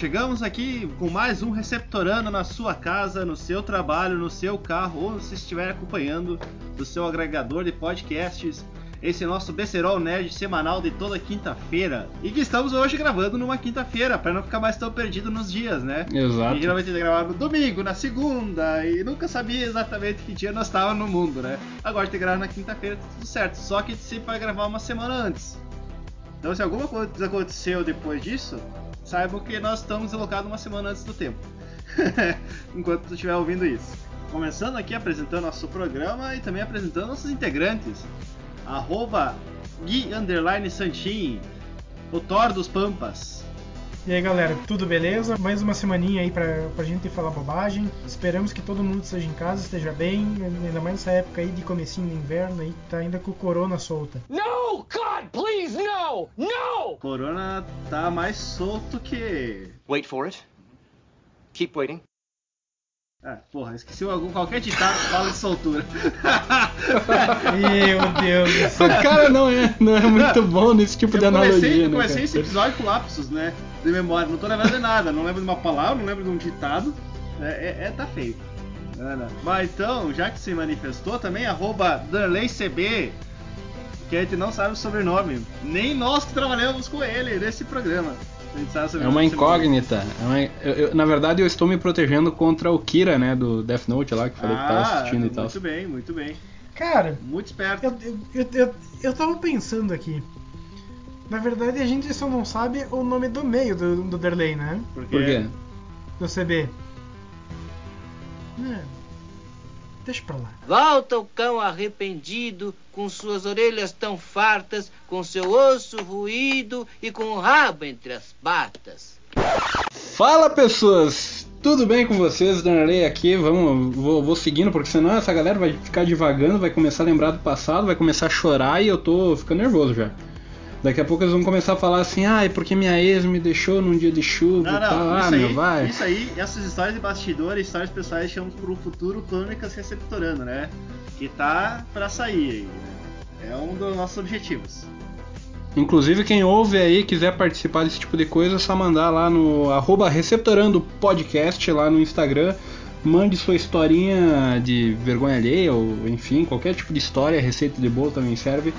chegamos aqui com mais um Receptorando na sua casa, no seu trabalho, no seu carro ou se estiver acompanhando do seu agregador de podcasts. Esse é nosso Becerol Nerd semanal de toda quinta-feira. E que estamos hoje gravando numa quinta-feira, para não ficar mais tão perdido nos dias, né? Exato. E geralmente gravar no domingo, na segunda, e nunca sabia exatamente que dia nós estávamos no mundo, né? Agora tem que gravar na quinta-feira, tá tudo certo. Só que a gente sempre vai gravar uma semana antes. Então se alguma coisa aconteceu depois disso, saibam que nós estamos deslocados uma semana antes do tempo. Enquanto tu estiver ouvindo isso. Começando aqui apresentando nosso programa e também apresentando nossos integrantes. Arroba Gui Underline Santin, o Thor dos Pampas. E aí galera, tudo beleza? Mais uma semaninha aí pra, pra gente falar bobagem. Esperamos que todo mundo esteja em casa, esteja bem, ainda mais nessa época aí de comecinho de inverno aí, tá ainda com o corona solta. No, God, please, no! No! Corona tá mais solto que. Wait for it. Keep waiting. Ah, porra, esqueci algum, qualquer ditado que fala de soltura. Meu Deus do O céu. cara não é, não é muito bom nesse tipo de eu comecei, analogia, eu né? comecei cara? esse episódio com lapsos, né? De memória. Não tô lembrando de nada. Não lembro de uma palavra, não lembro de um ditado. É, é, é- tá feio. Ana. Mas então, já que se manifestou também, arroba DanleyCB, que a gente não sabe o sobrenome. Nem nós que trabalhamos com ele nesse programa. A gente sabe o É uma incógnita. É uma- eu- eu- na verdade, eu estou me protegendo contra o Kira, né, do Death Note lá, que falei que tava Ah, assistindo e tal. muito bem, muito bem. Cara, Muito esperto. eu, eu, eu, eu, eu tava pensando aqui. Na verdade, a gente só não sabe o nome do meio do, do Derley, né? Porque Por quê? Do CB. É, deixa pra lá. Volta o cão arrependido, com suas orelhas tão fartas, com seu osso ruído e com o rabo entre as patas. Fala pessoas, tudo bem com vocês? Danley aqui, vamos, vou, vou seguindo, porque senão essa galera vai ficar divagando, vai começar a lembrar do passado, vai começar a chorar e eu tô ficando nervoso já. Daqui a pouco eles vão começar a falar assim, ah, é porque minha ex me deixou num dia de chuva Não, e tal. não, Ah, isso, meu, aí, vai. isso aí, essas histórias de bastidor, histórias pessoais, chamamos pro futuro Crônicas Receptorando, né? Que tá pra sair aí, né? É um dos nossos objetivos. Inclusive, quem ouve aí quiser participar desse tipo de coisa, é só mandar lá no arroba Receptorando Podcast lá no Instagram. Mande sua historinha de vergonha alheia, ou enfim, qualquer tipo de história, receita de bolo também serve.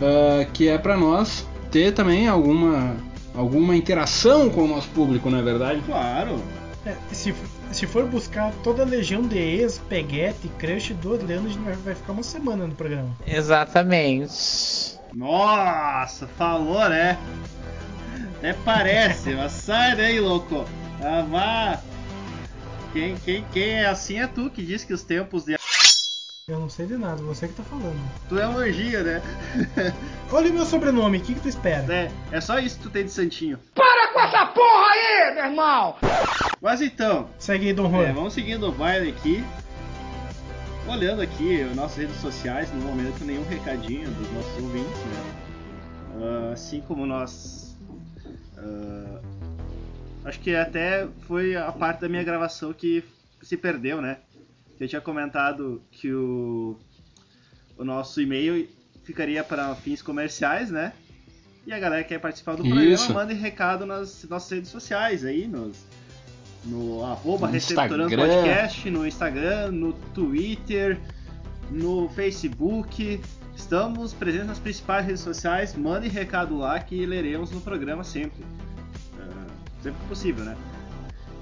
Ah, que é pra nós ter também alguma, alguma interação com o nosso público, não é verdade? Claro. É, se, se for buscar toda a legião de ex, peguete, crush do Adriano, a gente vai, vai ficar uma semana no programa. Exatamente. Nossa, falou, né? Até parece, mas sai daí, louco. Ah, vá. Quem, quem, quem é assim é tu que diz que os tempos de. Eu não sei de nada, você que tá falando. Tu é um anjinho, né? Olha o meu sobrenome, o que, que tu espera? é, é só isso que tu tem de santinho. Para com essa porra aí, meu irmão! Mas então, Segue aí, Dom É, Juan. vamos seguindo o baile aqui. Olhando aqui as nossas redes sociais, no momento nenhum recadinho dos nossos ouvintes, né? Ah, assim como nós. ah, acho que até foi a parte da minha gravação que se perdeu, né? Eu tinha comentado que o, o nosso e-mail ficaria para fins comerciais, né? E a galera que quer participar do programa Isso. manda recado nas nossas redes sociais aí, nos, no arroba Receptorando Instagram. Podcast, no Instagram, no Twitter, no Facebook. Estamos presentes nas principais redes sociais. Mandem recado lá que leremos no programa sempre. Ah, sempre que possível, né?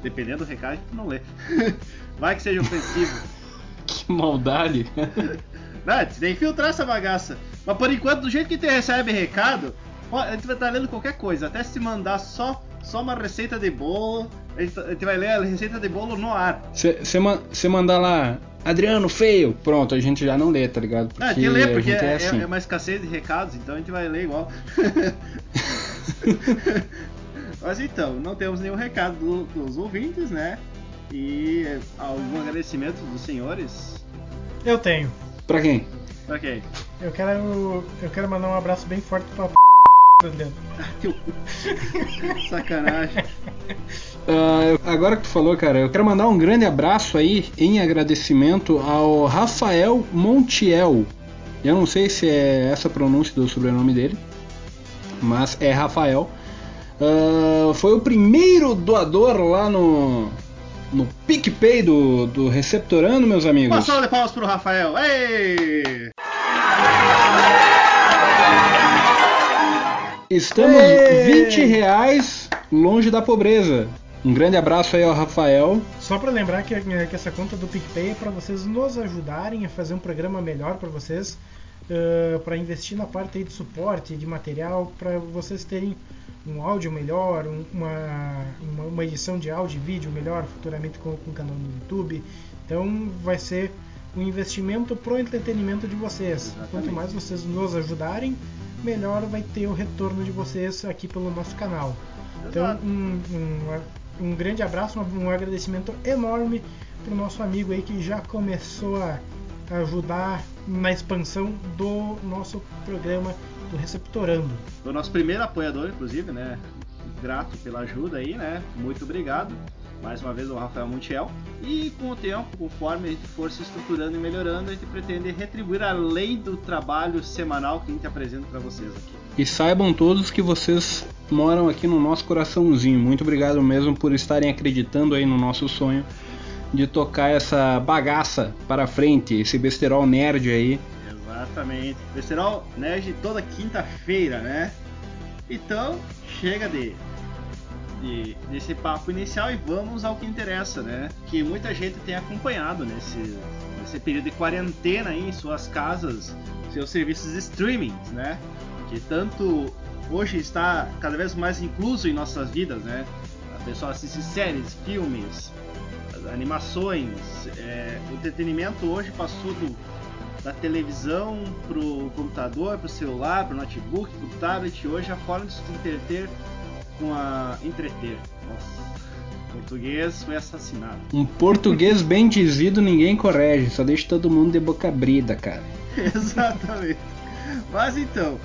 Dependendo do recado, a gente não lê. Vai que seja ofensivo. Que maldade. Não, gente tem que filtrar essa bagaça. Mas por enquanto, do jeito que te recebe recado, a gente vai estar lendo qualquer coisa. Até se mandar só, só uma receita de bolo, a gente, gente vai ler a receita de bolo no ar. Você mandar lá, Adriano, feio, pronto, a gente já não lê, tá ligado? Ah, a gente lê porque gente é, é assim. é uma escassez de recados, então a gente vai ler igual. Mas então, não temos nenhum recado do- dos ouvintes, né? E algum agradecimento dos senhores? Eu tenho. Pra quem? Ok. Eu quero. Eu quero mandar um abraço bem forte pra p Sacanagem. Ah, eu- agora que tu falou, cara, eu quero mandar um grande abraço aí em agradecimento ao Rafael Montiel. Eu não sei se é essa a pronúncia do sobrenome dele, mas é Rafael. Ah, foi o primeiro doador lá no, no PicPay do, do Receptorando, meus amigos. Uma salva de palmas pro Rafael. Ei! Estamos Ê! 20 reais longe da pobreza. Um grande abraço aí ao Rafael. Só para lembrar que, que essa conta do PicPay é para vocês nos ajudarem a fazer um programa melhor para vocês, para investir na parte aí de suporte, de material, para vocês terem um áudio melhor, um- uma, uma, uma edição de áudio e vídeo melhor futuramente com, com o canal no YouTube. Então vai ser um investimento pro entretenimento de vocês. Exatamente. Quanto mais vocês nos ajudarem, melhor vai ter o retorno de vocês aqui pelo nosso canal. Então, Exato. um, um, um grande abraço, um, um agradecimento enorme pro nosso amigo aí que já começou a ajudar na expansão do nosso programa do Receptorando. Foi o nosso primeiro apoiador, inclusive, né? Grato pela ajuda aí, né? Muito obrigado. Mais uma vez o Rafael Montiel. E com o tempo, conforme a gente for se estruturando e melhorando, a gente pretende retribuir além do trabalho semanal que a gente apresenta para vocês aqui. E saibam todos que vocês moram aqui no nosso coraçãozinho. Muito obrigado mesmo por estarem acreditando aí no nosso sonho de tocar essa bagaça para frente, esse besterol nerd aí. Exatamente. Besterol Nerd toda quinta-feira, né? Então, chega de, de desse papo inicial e vamos ao que interessa, né? Que muita gente tem acompanhado nesse, nesse período de quarentena aí em suas casas, seus serviços de streaming, né? Que tanto hoje está cada vez mais incluso em nossas vidas, né? A pessoa assiste séries, filmes, animações, é, o entretenimento hoje passou do da televisão pro computador, pro celular, pro notebook, pro tablet. Hoje a forma de se entreter com a entreter. Nossa, português foi assassinado. Um português bem dizido ninguém corrige, só deixa todo mundo de boca abrida, cara. Exatamente. Mas então,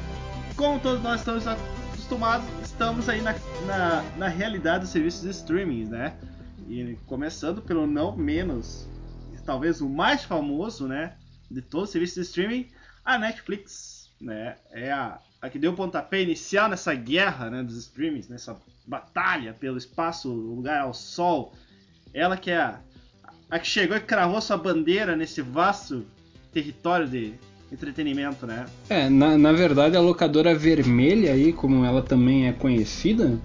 como todos nós estamos acostumados, estamos aí na, na, na realidade dos serviços de streaming, né? E começando pelo não menos, talvez o mais famoso, né? De todos os serviços de streaming, a Netflix, né? É a, a que deu o pontapé inicial nessa guerra né, dos streamings, nessa batalha pelo espaço, lugar ao sol. Ela que é a, a que chegou e cravou sua bandeira nesse vasto território de entretenimento, né? É, na, na verdade a locadora vermelha aí, como ela também é conhecida,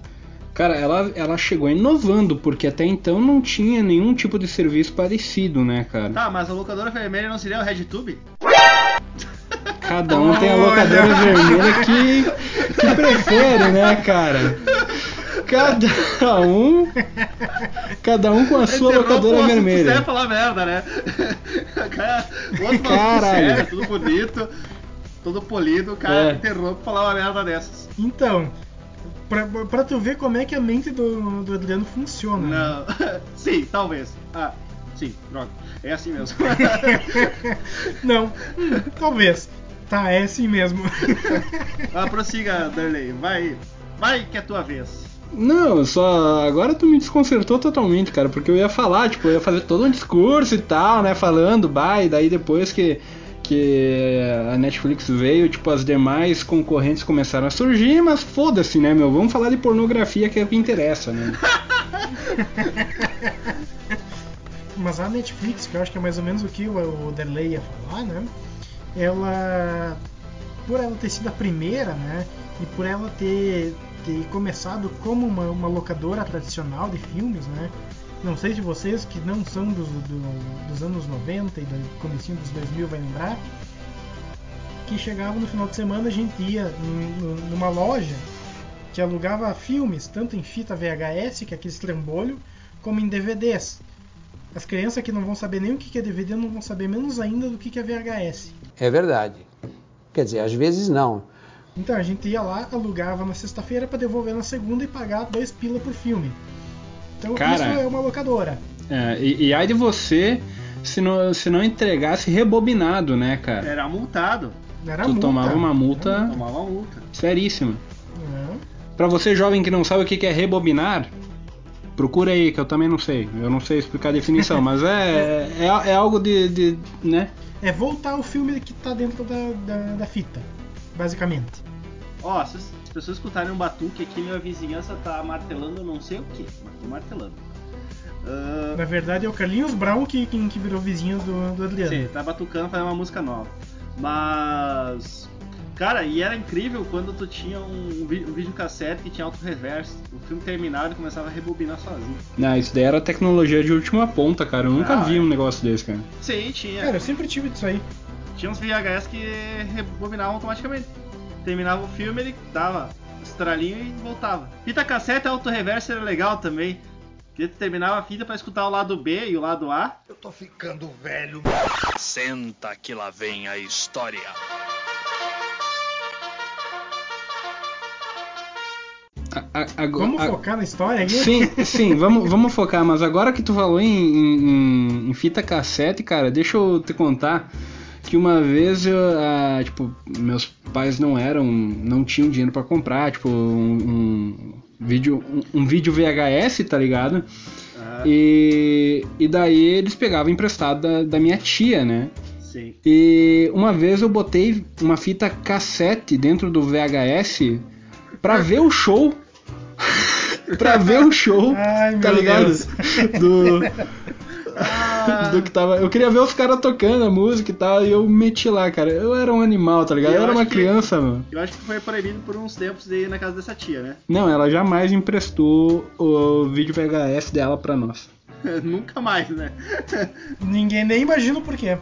cara, ela, ela chegou inovando, porque até então não tinha nenhum tipo de serviço parecido, né, cara? Tá, mas a locadora vermelha não seria o RedTube? Cada um tem a locadora vermelha que, que prefere, né, cara? Cada um. Cada um com a sua Interrompa o locadora assunto vermelha. sério falar merda, né? Cara, o outro Caralho. sério, tudo bonito, todo polido, o cara É. interrompe falar uma merda dessas. Então, pra, pra tu ver como é que a mente do, do Adriano funciona. né? Não. sim, talvez. Ah, sim, droga. É assim mesmo. Não, hum, talvez. Tá, é assim mesmo. ah, prossiga, Darley. Vai, vai que é tua vez. Não, só. Agora tu me desconcertou totalmente, cara, porque eu ia falar, tipo, eu ia fazer todo um discurso e tal, né? Falando, bah, e daí depois que. Que a Netflix veio, tipo, as demais concorrentes começaram a surgir, mas foda-se, né, meu? Vamos falar de pornografia que é o que interessa, né? Mas a Netflix, que eu acho que é mais ou menos o que o Derley ia falar, né? Ela, por ela ter sido a primeira, né? E por ela ter, ter começado como uma, uma locadora tradicional de filmes, né? Não sei se vocês que não são dos, do- dos anos 90 e do comecinho dos 2000 vai lembrar, que chegava no final de semana a gente ia num- num- numa loja que alugava filmes, tanto em fita VHS, que é aquele trambolho, como em DVDs. As crianças que não vão saber nem o que é DVD não vão saber menos ainda do que que é VHS. É verdade. Quer dizer, às vezes não. Então a gente ia lá, alugava na sexta-feira para devolver na segunda e pagar dois pila por filme. Então Cara. isso é uma locadora. É, e, e ai de você se não, se não entregasse rebobinado, né, cara? Era multado. Era Tu multa. tomava uma multa Tomava uma multa. seríssima. É. Pra você jovem que não sabe o que é rebobinar, procura aí, que eu também não sei. Eu não sei explicar a definição, mas é, é, é algo de, de, né? É voltar o filme que tá dentro da, da, da fita, basicamente. Ó, vocês pessoas escutarem um batuque aqui, minha vizinhança tá martelando não sei o que, mas tô martelando. Ah, Na verdade é o Carlinhos Brown que, que, que virou vizinho do, do Adriano. Sim, tá batucando fazendo uma música nova. Mas. Cara, e era incrível quando tu tinha um, um videocassete que tinha auto reverso. O filme terminava e começava a rebobinar sozinho. Não, isso daí era tecnologia de última ponta, cara. Eu nunca Ah, vi é. um negócio desse, cara. Sim, tinha. Cara, eu sempre tive isso aí. Tinha uns VHS que rebobinavam automaticamente. Terminava o filme, ele dava estralinho e voltava. Fita cassete auto reverso era legal também. Porque tu terminava a fita pra escutar o lado B e o lado A. Eu tô ficando velho. Senta que lá vem a história. A- a- agora- Vamos a- focar na história aqui? Sim, sim, vamos, vamos focar, mas agora que tu falou em, em- em fita cassete, cara, deixa eu te contar que uma vez eu, ah, tipo, meus pais não eram, não tinham dinheiro pra comprar, tipo, um, um vídeo, um, um vídeo VHS, tá ligado? Ah, E, e daí eles pegavam emprestado da, da minha tia, né? sim. E uma vez eu botei uma fita cassete dentro do VHS pra ver o show. pra ver o show, Ai, tá ligado? Deus. Do, Ah, do que tava. Eu queria ver os caras tocando a música e tal, e eu meti lá, cara. Eu era um animal, tá ligado? Eu Eu, era uma que- criança, mano. eu acho que foi proibido por uns tempos de ir na casa dessa tia, né? Não, ela jamais emprestou o vídeo VHS dela pra nós. Nunca mais, né? Ninguém nem imagina o porquê.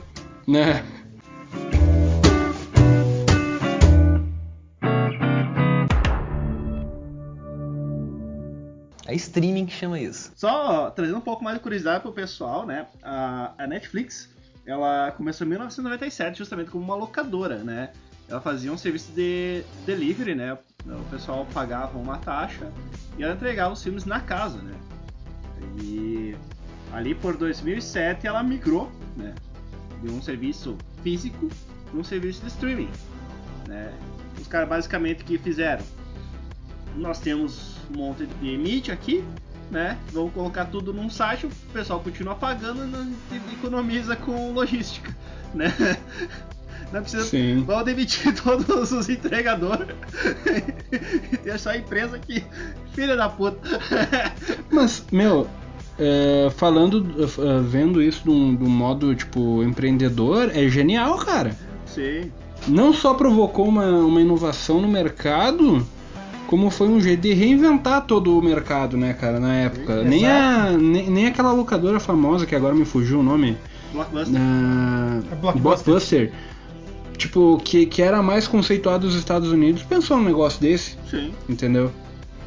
Né? É streaming que chama isso. Só trazendo um pouco mais de curiosidade pro pessoal, né? A, a Netflix, ela começou em 1997 justamente como uma locadora, né? Ela fazia um serviço de delivery, né? O pessoal pagava uma taxa e ela entregava os filmes na casa, né? E ali por 2007 ela migrou, né? De um serviço físico para um serviço de streaming, né? Os caras basicamente que fizeram? Nós temos um monte de mídia aqui, né? Vamos colocar tudo num site, o pessoal continua pagando e economiza com logística, né? Não precisa. Sim. Vamos demitir todos os entregadores ter só a empresa aqui. Filha da puta. Mas, meu, é, falando, é, vendo isso de um, de um modo, tipo, empreendedor, é genial, cara. Sim. Não só provocou uma, uma inovação no mercado, como foi um jeito de reinventar todo o mercado, né, cara, na época. Sim, nem, a, nem, nem aquela locadora famosa, que agora me fugiu o nome, Blockbuster. ah, A Blockbuster. Blockbuster, tipo, que, que era mais conceituado dos Estados Unidos, pensou num negócio desse, Sim. entendeu?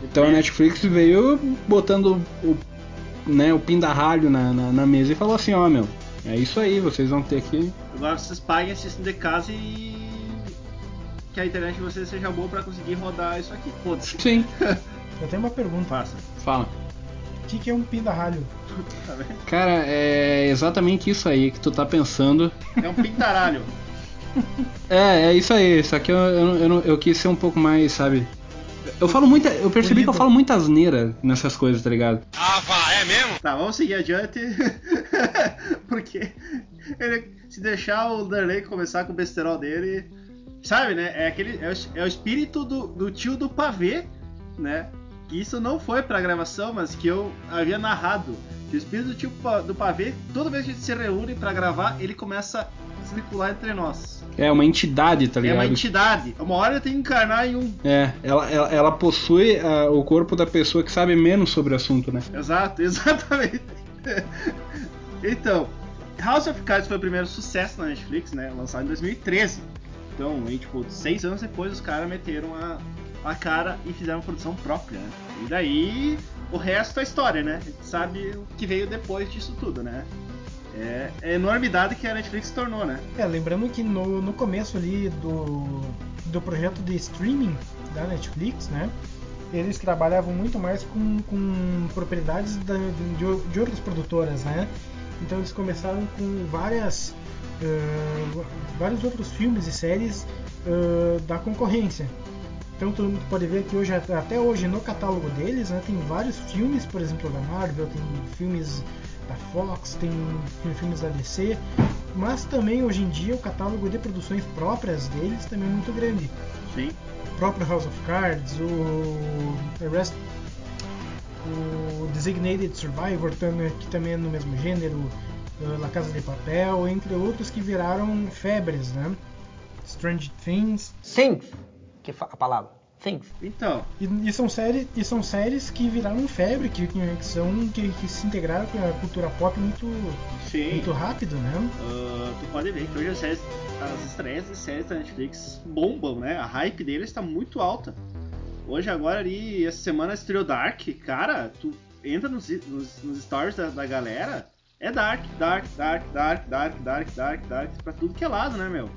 Então a Netflix veio botando o, né, o pindarralho na, na, na mesa e falou assim, ó meu, é isso aí, vocês vão ter que. Agora vocês paguem, assistem de casa e. Que a internet de vocês seja boa pra conseguir rodar isso aqui. Foda-se. Sim, Eu tenho uma pergunta. Faça. fala. O que, que é um pindarralho? Tá? Cara, é exatamente isso aí que tu tá pensando. É um pintaralho. É, é isso aí, só que eu, eu, eu, não- eu quis ser um pouco mais, sabe? Eu falo muita. Eu percebi que eu falo muita asneira nessas coisas, tá ligado? Ah, vá, é mesmo? Tá, vamos seguir adiante. Porque ele, se deixar o Darley começar com o besterol dele. Sabe, né? É, aquele, é, o, é o espírito do, do tio do pavê, né? Que isso não foi pra gravação, mas que eu havia narrado. Que o espírito do tio do pavê, toda vez que a gente se reúne pra gravar, ele começa a circular entre nós. É uma entidade, tá É ligado? uma entidade. Uma hora eu tenho que encarnar em um. É, ela, ela, ela possui ah, o corpo da pessoa que sabe menos sobre o assunto, né? Exato, exatamente. então, House of Cards foi o primeiro sucesso na Netflix, né? Lançado em 2013. Então, aí, tipo, seis anos depois os caras meteram a, a cara e fizeram produção própria, né? E daí o resto é história, né? A gente sabe o que veio depois disso tudo, né? É, é a enormidade que a Netflix se tornou, né? É, lembrando que no, no começo ali do, do projeto de streaming da Netflix, né? Eles trabalhavam muito mais com, com propriedades da- de, de outras produtoras, né? Então eles começaram com várias eh, vários outros filmes e séries eh, da concorrência. Então tu pode ver que hoje até hoje no catálogo deles né, tem vários filmes, por exemplo da Marvel, tem filmes da Fox, tem filmes da DC, mas também hoje em dia o catálogo de produções próprias deles também é muito grande. Sim. próprio House of Cards, o Arrest, o Designated Survivor, que também é no mesmo gênero, uh, La Casa de Papel, entre outros que viraram febres, né? Strange Things. Things, que fa- a palavra. Things. Então, E, e são séries, e são séries que viraram febre, que, que são que, que se integraram com a cultura pop muito, sim. muito rápido, né? Ah, tu pode ver que hoje as, séries, as estreias de séries da Netflix bombam, né? A hype deles está muito alta. Hoje, agora ali, essa semana estreou Dark. Cara, tu entra nos, nos, nos stories da, da galera, é Dark, Dark, Dark, Dark, Dark, Dark, Dark, Dark, pra tudo que é lado, né, meu?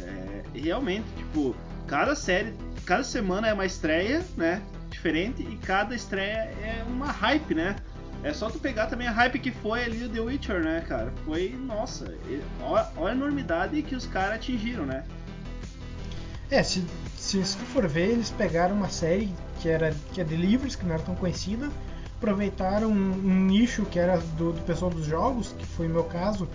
É, realmente, tipo, cada série, cada semana é uma estreia, né? Diferente, e cada estreia é uma hype, né? É só tu pegar também a hype que foi ali o The Witcher, né, cara? Foi, nossa, olha a enormidade que os caras atingiram, né? É, se, se, tu for ver, eles pegaram uma série que era que é de que não era tão conhecida, aproveitaram um, um nicho que era do, do pessoal dos jogos, que foi o meu caso,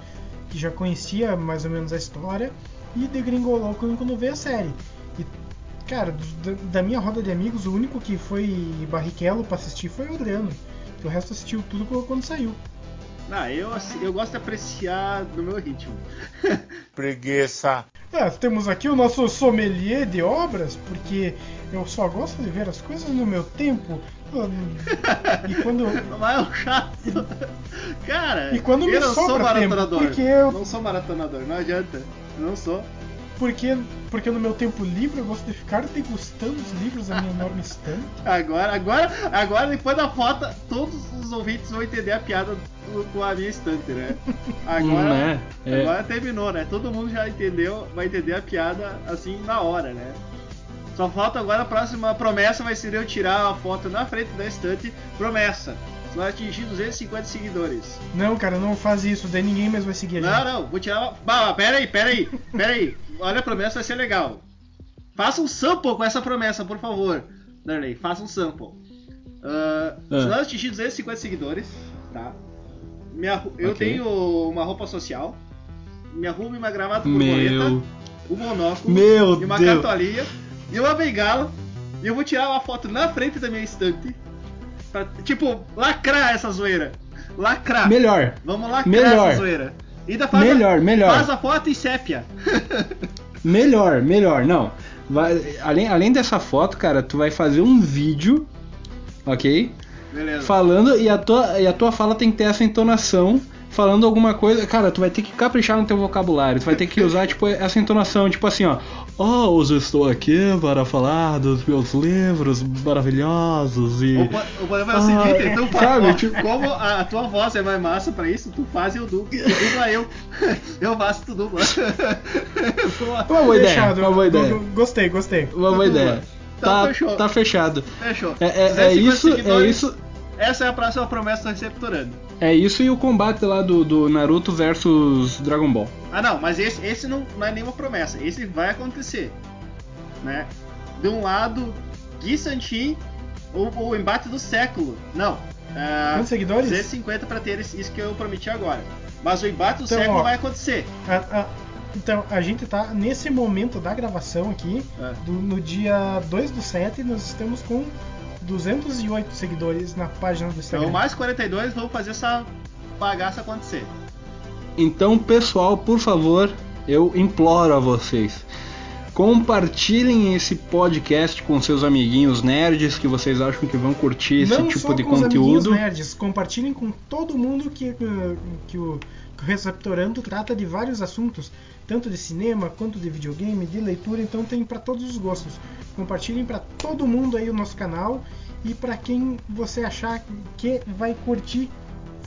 que já conhecia mais ou menos a história, e degringolou quando, quando veio a série. E, cara, do- da, minha roda de amigos, o único que foi barriquelo pra assistir foi o Adriano. que O resto assistiu tudo quando- saiu. Ah, eu, eu gosto de apreciar no meu ritmo. Preguiça. Ah, temos aqui o nosso sommelier de obras, porque eu só gosto de ver as coisas no meu tempo. E quando, Mas é um chato. Cara, E quando me eu não sou sobra tempo, maratonador. porque eu- Não sou maratonador, não adianta. Não sou. porque, porque no meu tempo livre eu gosto de ficar degustando os livros da minha enorme estante. Agora, agora, agora, depois da foto, todos os ouvintes vão entender a piada do- com a minha estante, né? Agora, Hum, é, é. agora terminou, né? Todo mundo já entendeu, vai entender a piada assim na hora, né? Só falta agora a próxima promessa vai ser eu tirar a foto na frente da estante. Promessa. Se nós atingir 250 seguidores. Não, cara, não faz isso, daí ninguém mais vai seguir Não, não, vou tirar uma. Bah, pera aí, pera aí, pera aí. Olha a promessa, vai ser legal. Faça um sample com essa promessa, por favor. Darley, faça um sample. Ah. Se nós atingir 250 seguidores, tá? Minha, eu Ok. tenho uma roupa social, minha roupa e uma gravata Meu. borboleta, um monóculo Meu e uma Deus. cartolinha e uma bengala. E eu vou tirar uma foto na frente da minha estante. Pra, tipo, lacrar essa zoeira. Lacrar. Melhor. Vamos lacrar Melhor. essa zoeira. Ainda faz Melhor, a, melhor. Faz a foto em sépia. Melhor, melhor. Não. Vai, além, além dessa foto, cara, tu vai fazer um vídeo, ok? Beleza. Falando, e a, tua, e a tua fala tem que ter essa entonação. Falando alguma coisa, cara, tu vai ter que caprichar no teu vocabulário. Tu vai ter que usar, tipo, essa entonação, tipo assim, ó. Oh, hoje estou aqui para falar dos meus livros maravilhosos e. Ou podemos fazer o Ah, seguinte, tu faz, sabe, ó, tipo- como a, a tua voz é mais massa pra isso, tu faz e eu dublo. Tu dubla eu. Eu faço, tu dubla. Uma boa ideia, Fechado. uma boa ideia. Go- Gostei, gostei. Uma boa ideia. Então, Tá, fechou. tá fechado. Fechou. É, é- é 250 isso, é isso. Essa é a próxima promessa do Receptorando. É isso e o combate lá do, do Naruto versus Dragon Ball. Ah não, mas esse, esse não, não é nenhuma promessa. Esse vai acontecer. Né? De um lado, Gui Santin, o, o embate do século. Não. É, Quantos seguidores? 250 pra ter isso que eu prometi agora. Mas o embate do Então, século ó. vai acontecer. A- a- então, a gente tá nesse momento da gravação aqui, É. do- no dia 2 do 7, nós estamos com 208 seguidores na página do Instagram. Então, mais 42, vamos fazer essa bagaça acontecer. Então, pessoal, por favor, eu imploro a vocês. Compartilhem esse podcast com seus amiguinhos nerds que vocês acham que vão curtir esse Não tipo só de com os amiguinhos conteúdo. nerds, compartilhem com todo mundo que, que, que o, que o Receptorando trata de vários assuntos, tanto de cinema quanto de videogame, de leitura, então tem para todos os gostos. Compartilhem para todo mundo aí o nosso canal e para quem você achar que vai curtir,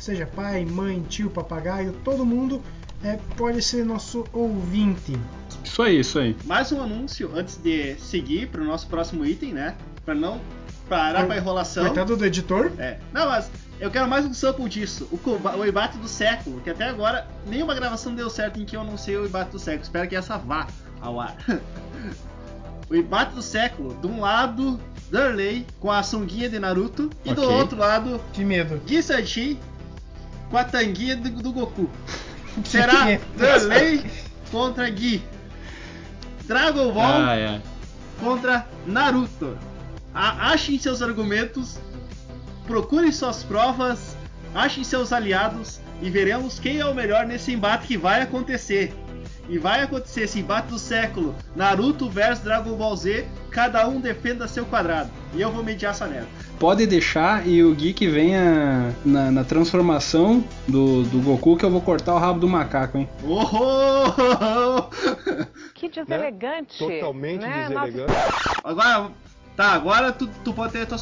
seja pai, mãe, tio, papagaio, todo mundo é, pode ser nosso ouvinte. Isso aí, isso aí. Mais um anúncio antes de seguir para o nosso próximo item, né? Pra não parar com a enrolação. Coitado do editor. É. Não, mas eu quero mais um sample disso. O, o embate do século, que até agora nenhuma gravação deu certo em que eu não sei o embate do século. Espero que essa vá ao ar. o embate do século, de um lado, Darley com a sunguinha de Naruto, e do Ok. outro lado, Que medo. Gui Sanchi com a tanguinha do, do Goku. Será. Darley contra Gui. Dragon Ball Ah, é. contra Naruto. A achem seus argumentos, procurem suas provas, achem seus aliados e veremos quem é o melhor nesse embate que vai acontecer. E vai acontecer esse embate do século: Naruto versus Dragon Ball Z, cada um defenda seu quadrado. E eu vou mediar essa merda. Pode deixar e o que venha na, na transformação do, do Goku que eu vou cortar o rabo do macaco, hein? Oh! Que deselegante. Totalmente né? deselegante. Agora, tá, agora tu, tu pode ter tua,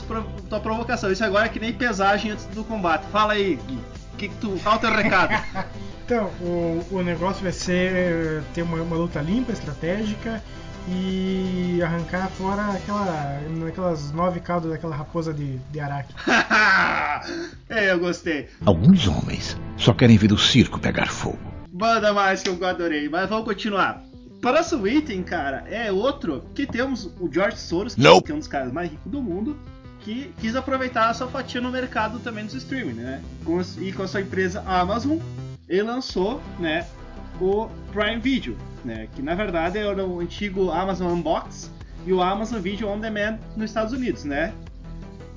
tua provocação. Isso agora é que nem pesagem antes do combate. Fala aí, Gui. Que que tu, qual é o teu recado? Então, o, o negócio vai ser ter uma, uma luta limpa, estratégica e arrancar fora aquela, aquelas nove caudas daquela raposa de, de araque. é, eu gostei. Alguns homens só querem ver o circo pegar fogo. Manda mais que eu adorei, mas vamos continuar. Próximo item, cara, é outro que temos o George Soros, que é um dos caras mais ricos do mundo, que quis aproveitar a sua fatia no mercado também dos streaming, né? Com, e com a sua empresa Amazon, ele lançou, né, o Prime Video, né? Que na verdade era o antigo Amazon Unbox e o Amazon Video On Demand nos Estados Unidos, né?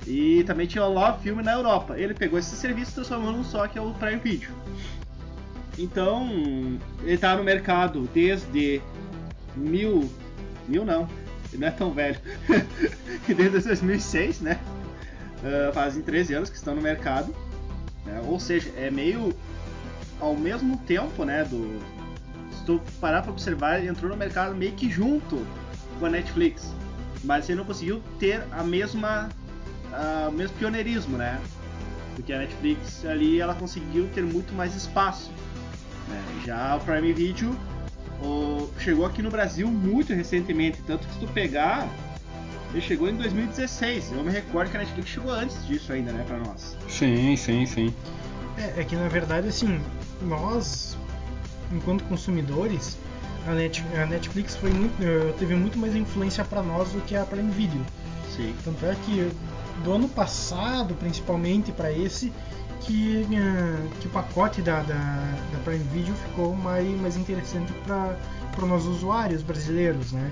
E também tinha o Love Film na Europa. Ele pegou esse serviço e transformou num só, que é o Prime Video. Então, ele tá no mercado desde mil. mil não, ele não é tão velho. desde 2006, né? Uh, fazem 13 anos que estão no mercado. Né? Ou seja, é meio ao mesmo tempo, né? Do, se tu parar pra observar, entrou no mercado meio que junto com a Netflix. Mas ele não conseguiu ter a mesma. Uh, o mesmo pioneirismo, né? Porque a Netflix ali ela conseguiu ter muito mais espaço. Né? Já o Prime Video o, chegou aqui no Brasil muito recentemente, tanto que se tu pegar, ele chegou em 2016. Eu me recordo que a Netflix chegou antes disso ainda, né, pra nós. Sim, sim, sim. É, é que na verdade, assim, nós, enquanto consumidores, a, Net, a Netflix foi muito, eh, teve muito mais influência para nós do que a Prime Video. Sim. Tanto é que do ano passado, principalmente para esse, que, eh, que o pacote da, da, da, Prime Video ficou mais, mais interessante para nós usuários brasileiros, né?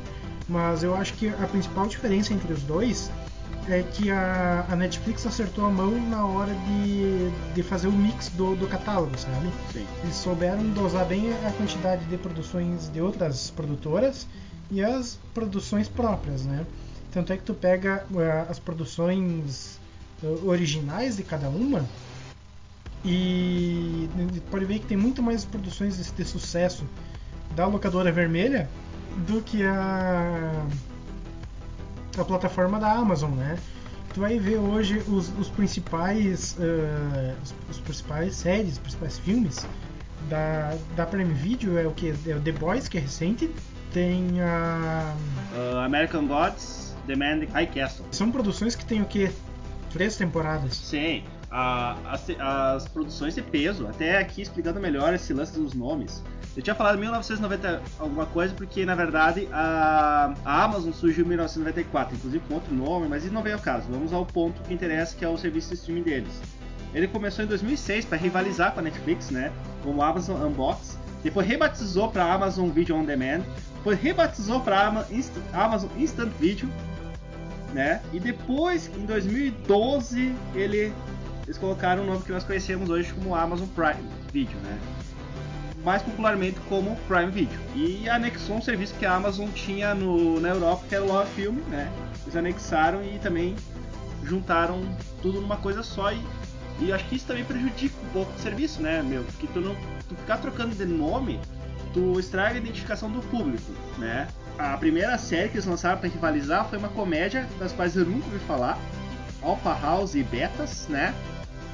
Mas eu acho que a principal diferença entre os dois é que a, a Netflix acertou a mão na hora de, de fazer o mix do, do catálogo, sabe? Sim. Eles souberam dosar bem a quantidade de produções de outras produtoras e as produções próprias, né? Tanto é que tu pega uh, as produções uh, originais de cada uma e pode ver que tem muito mais produções de, sucesso da locadora vermelha do que a a plataforma da Amazon, né? Tu vai ver hoje os, os principais uh, os, os, principais séries, os principais filmes da, da Prime Video é o que é o The Boys que é recente, tem a uh, American Gods, The Man High Castle. São produções que tem o que três temporadas. Sim. A, as, as produções de peso, até aqui explicando melhor esse lance dos nomes. Eu tinha falado 1990 alguma coisa porque na verdade a, a Amazon surgiu em 1994, inclusive com outro nome, mas isso não veio ao caso. Vamos ao ponto que interessa, que é o serviço de streaming deles. Ele começou em 2006 para rivalizar com a Netflix, né? Como Amazon Unbox. Depois rebatizou para Amazon Video On Demand. Depois rebatizou para Amazon Instant Video, né? E depois, em 2012, ele eles colocaram o nome que nós conhecemos hoje como Amazon Prime Video, né? mais popularmente como Prime Video. E anexou um serviço que a Amazon tinha no, na Europa, que era o Love Film, né? Eles anexaram e também juntaram tudo numa coisa só e, e acho que isso também prejudica um pouco o serviço, né, meu? Porque tu não tu ficar trocando de nome, tu estraga a identificação do público, né? A primeira série que eles lançaram para rivalizar foi uma comédia das quais eu nunca ouvi falar, Alpha House e Betas, né?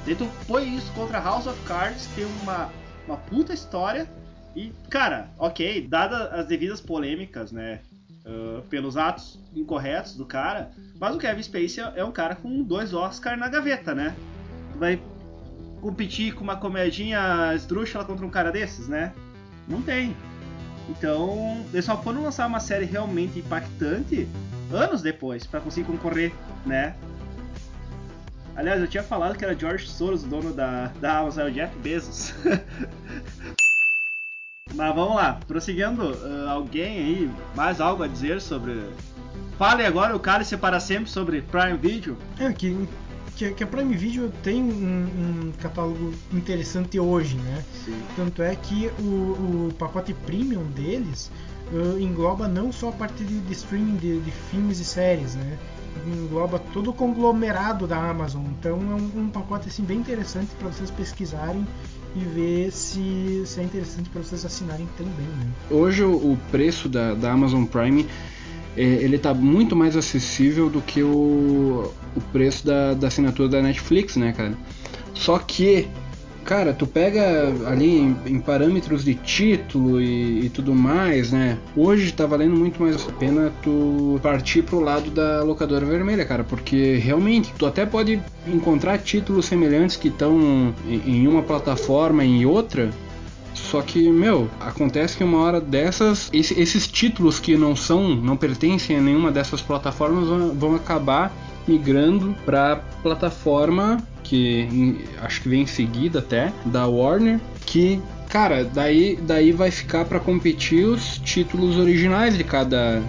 E tu põe isso contra House of Cards, tem uma uma puta história. E, cara, ok, dadas as devidas polêmicas, né? Uh, pelos atos incorretos do cara, mas o Kevin Spacey é um cara com dois Oscar na gaveta, né? Vai competir com uma comedinha esdrúxula contra um cara desses, né? Não tem. Então, eles só foram lançar uma série realmente impactante anos depois para conseguir concorrer, né? Aliás, eu tinha falado que era George Soros, o dono da, da Amazon, é o Jeff Bezos. Mas vamos lá, prosseguindo, uh, alguém aí, mais algo a dizer sobre fale agora o Cálice para sempre sobre Prime Video. É, que, que, que a Prime Video tem um, um catálogo interessante hoje, né? Sim. Tanto é que o, o pacote premium deles uh, engloba não só a parte de, de streaming de, de, filmes e séries, né? Engloba todo o conglomerado da Amazon. Então é um, um pacote assim bem interessante para vocês pesquisarem e ver se, se é interessante para vocês assinarem também. Né? Hoje o, preço da, da Amazon Prime é, ele está muito mais acessível do que o, o preço da, da assinatura da Netflix, né, cara? Só que cara, tu pega ali em, em parâmetros de título e, e, tudo mais, né? Hoje tá valendo muito mais a pena tu partir pro lado da locadora vermelha, cara, porque realmente tu até pode encontrar títulos semelhantes que estão em, em uma plataforma em outra, só que, meu, acontece que uma hora dessas, esse, esses títulos que não são, não pertencem a nenhuma dessas plataformas vão, vão acabar migrando para plataforma que acho que vem em seguida até da Warner, que cara, daí daí vai ficar para competir os títulos originais de cada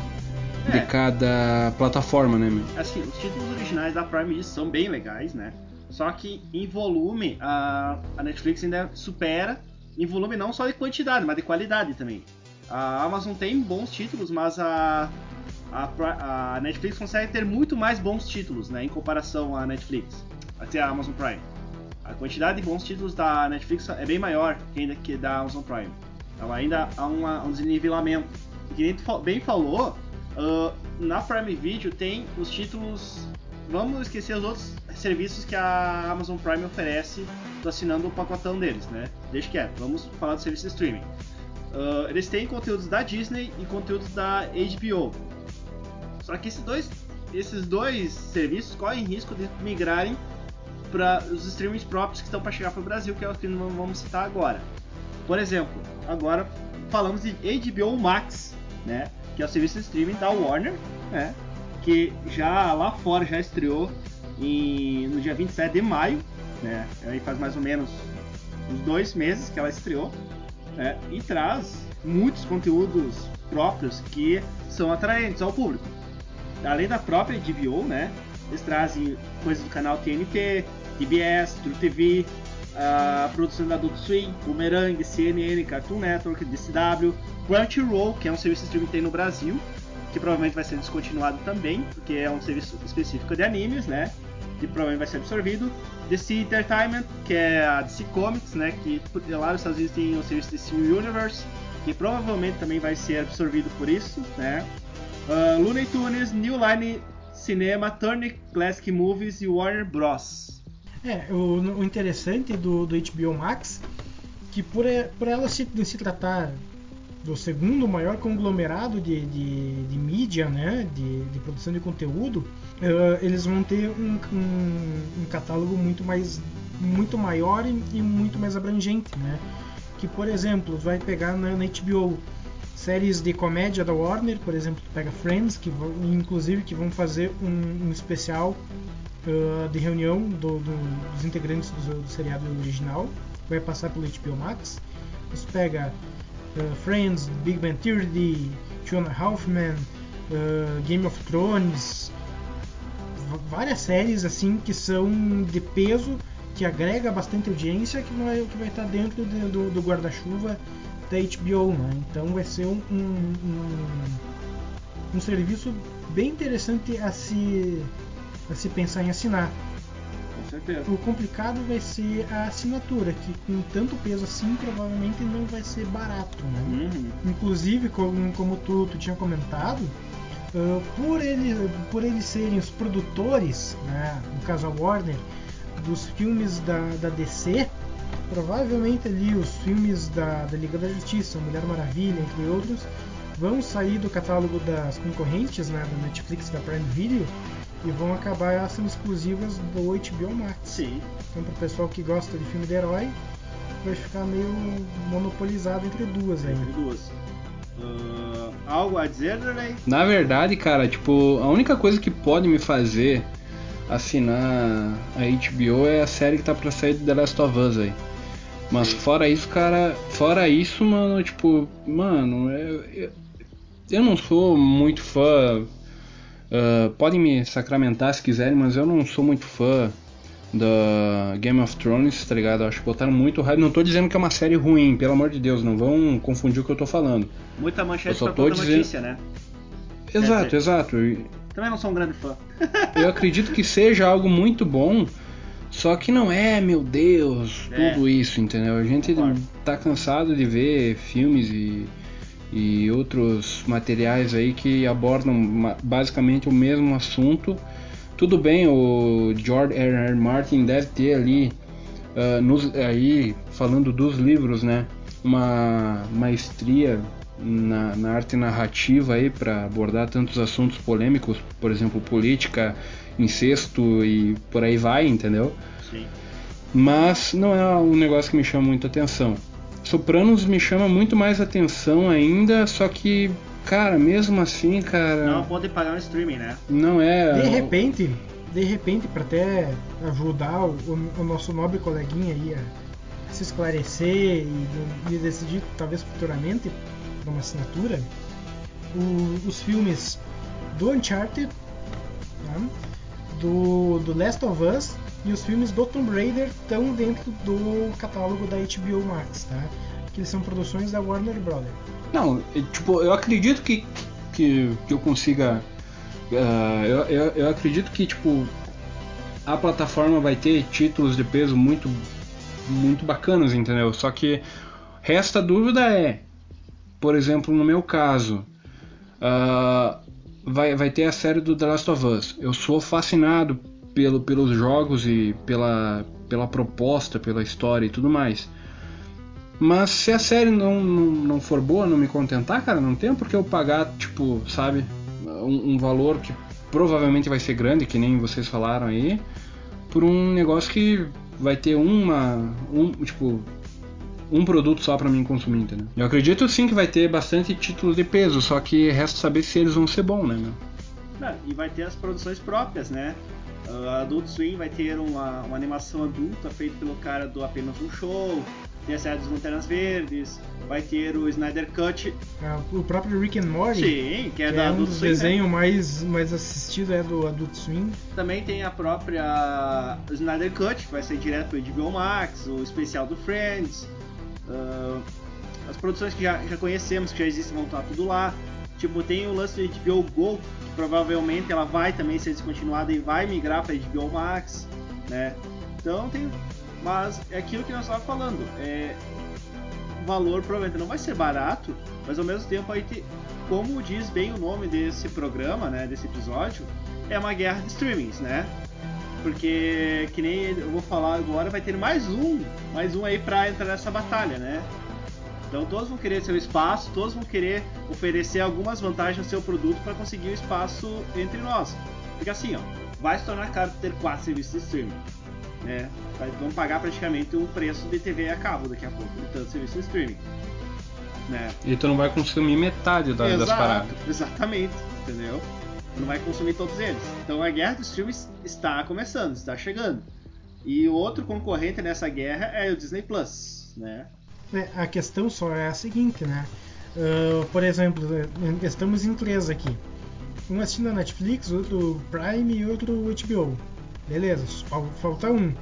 é. de cada plataforma, né, meu? Assim, os títulos originais da Prime Video são bem legais, né? Só que em volume a, a Netflix ainda supera em volume não só de quantidade, mas de qualidade também. A Amazon tem bons títulos, mas a, a, a Netflix consegue ter muito mais bons títulos, né, em comparação à Netflix até a Amazon Prime. A quantidade de bons títulos da Netflix é bem maior que ainda que da Amazon Prime. Então ainda há uma, um desnivelamento. E que nem tu bem falou, uh, na Prime Video tem os títulos. Vamos esquecer os outros serviços que a Amazon Prime oferece assinando o pacotão deles, né? Deixa quieto, vamos falar do serviço de streaming. Uh, eles têm conteúdos da Disney e conteúdos da HBO. Só que esses dois, esses dois serviços correm risco de migrarem para os streamings próprios que estão para chegar para o Brasil, que é o que não vamos citar agora. Por exemplo, agora falamos de HBO Max, né, que é o serviço de streaming da Warner, né, que já lá fora já estreou em, no dia 27 de maio, né, aí faz mais ou menos uns dois meses que ela estreou, né, e traz muitos conteúdos próprios que são atraentes ao público. Além da própria HBO, né, eles trazem coisas do canal TNT, TBS, True TV, a produção da Adult Swim, Boomerang, CNN, Cartoon Network, DCW, Crunchyroll, que é um serviço de streaming que tem no Brasil, que provavelmente vai ser descontinuado também, porque é um serviço específico de animes, né? Que provavelmente vai ser absorvido. DC Entertainment, que é a DC Comics, né? Que lá nos Estados Unidos tem o serviço DC Universe, que provavelmente também vai ser absorvido por isso, né? Uh, Looney Tunes, New Line Cinema, Turner Classic Movies e Warner Bros. É, o, o interessante do, do HBO Max que por, por ela se, se tratar do segundo maior conglomerado de, de, de mídia, né, de, de, produção de conteúdo, uh, eles vão ter um, um, um, catálogo muito mais muito maior e, e, muito mais abrangente, né? Que por exemplo vai pegar na, na HBO séries de comédia da Warner, por exemplo, pega Friends, que vão, inclusive que vão fazer um, um especial uh, de reunião do, do, dos integrantes do, do, seriado original, vai passar pelo HBO Max. Você pega Friends, Big Bang Theory, Fiona Halfman, uh, Game of Thrones, várias séries assim que são de peso, que agrega bastante audiência, que vai, que vai estar dentro de, do, do guarda-chuva da HBO, né? Então vai ser um, um, um, um serviço bem interessante a se a se pensar em assinar. Certeza. O complicado vai ser a assinatura, que com tanto peso assim provavelmente não vai ser barato. Né? Uhum. Inclusive, como, como tu, tu tinha comentado, uh, por, ele, por eles serem os produtores, né, no caso a Warner, dos filmes da, da DC, provavelmente ali os filmes da, da Liga da Justiça, Mulher Maravilha, entre outros, vão sair do catálogo das concorrentes, né, da Netflix e da Prime Video, e vão acabar sendo exclusivas do HBO Max. Sim. Então, para o pessoal que gosta de filme de herói, vai ficar meio monopolizado entre duas aí. Entre duas. Uh, algo a dizer, Darley? Na verdade, cara, tipo, a única coisa que pode me fazer assinar a HBO é a série que tá pra sair do The Last of Us aí. Mas Sim. fora isso, cara, fora isso, mano, tipo, mano, eu, eu, eu não sou muito fã Uh, podem me sacramentar se quiserem, mas eu não sou muito fã da Game of Thrones, tá ligado? Acho que botaram muito hype. Não tô dizendo que é uma série ruim, pelo amor de Deus, não vão confundir o que eu tô falando. Muita manchete Eu só pra tô dizendo- notícia, né? Exato, exato. Também não sou um grande fã. Eu acredito que seja algo muito bom, só que não é, meu Deus, É. tudo isso, entendeu? A gente Concordo. tá cansado de ver filmes e, e outros materiais aí que abordam basicamente o mesmo assunto. Tudo bem, o George R. R. Martin deve ter ali, ah, nos, aí falando dos livros, né, uma maestria na, na arte narrativa aí para abordar tantos assuntos polêmicos, por exemplo, política, incesto e por aí vai, entendeu? Sim. Mas não é um negócio que me chama muito atenção. Sopranos me chama muito mais atenção ainda, só que, cara, mesmo assim, cara, Não pode pagar no streaming, né? não é. De repente, de repente, para até ajudar o, o nosso nobre coleguinha aí a se esclarecer e, e decidir, talvez futuramente, por uma assinatura, o- os filmes do Uncharted, né, do, do Last of Us e os filmes do Tomb Raider estão dentro do catálogo da HBO Max, tá? Que eles são produções da Warner Brothers. Não, tipo, eu acredito que, que, que eu consiga. ah, eu, eu, eu acredito que, tipo, a plataforma vai ter títulos de peso muito, muito bacanas, entendeu? Só que resta dúvida é, por exemplo, no meu caso, ah, vai, vai ter a série do The Last of Us. Eu sou fascinado pelo, pelos jogos e pela, pela proposta, pela história e tudo mais. Mas se a série não, não, não for boa, não me contentar, cara, não tem por que eu pagar, tipo, sabe, um, um valor que provavelmente vai ser grande, que nem vocês falaram aí, por um negócio que vai ter uma. Um, tipo. Um produto só pra mim consumir, entendeu? Eu acredito sim que vai ter bastante título de peso, só que resta saber se eles vão ser bons, né, meu? Não, e vai ter as produções próprias, né? A Adult Swim vai ter uma, uma animação adulta feita pelo cara do Apenas um Show, tem a série dos Lanternas Verdes, vai ter o Snyder Cut, Ah, O próprio Rick and Morty, sim, que é que da é um Adult dos Swim, né? desenhos mais, mais assistidos é do Adult Swim. Também tem a própria Snyder Cut, que vai ser direto pro HBO Max, o especial do Friends, ah, as produções que já, já conhecemos, que já existem, vão estar tudo lá. Tipo, tem o lance do HBO Go, que provavelmente ela vai também ser descontinuada e vai migrar para HBO Max, né? Então tem. Mas é aquilo que nós estávamos falando. É, o valor provavelmente não vai ser barato, mas ao mesmo tempo aí como diz bem o nome desse programa, né, desse episódio, é uma guerra de streamings, né? Porque que nem eu vou falar agora, vai ter mais um, mais um aí pra entrar nessa batalha, né? Então todos vão querer seu espaço, todos vão querer oferecer algumas vantagens ao seu produto para conseguir o espaço entre nós. Porque assim, ó, vai se tornar caro ter quatro serviços de streaming, né? Vão pagar praticamente um preço de TV a cabo daqui a pouco, de tanto serviço de streaming, né? E tu não vai consumir metade da- das Exato, paradas. exatamente, entendeu? Não vai consumir todos eles. Então a guerra dos streams está começando, está chegando. E o outro concorrente nessa guerra é o Disney Plus, né? É, a questão só é a seguinte, né? Ah, por exemplo, eh, estamos em três aqui. Um assistindo a Netflix, outro Prime e outro HBO. Beleza, fal- falta um.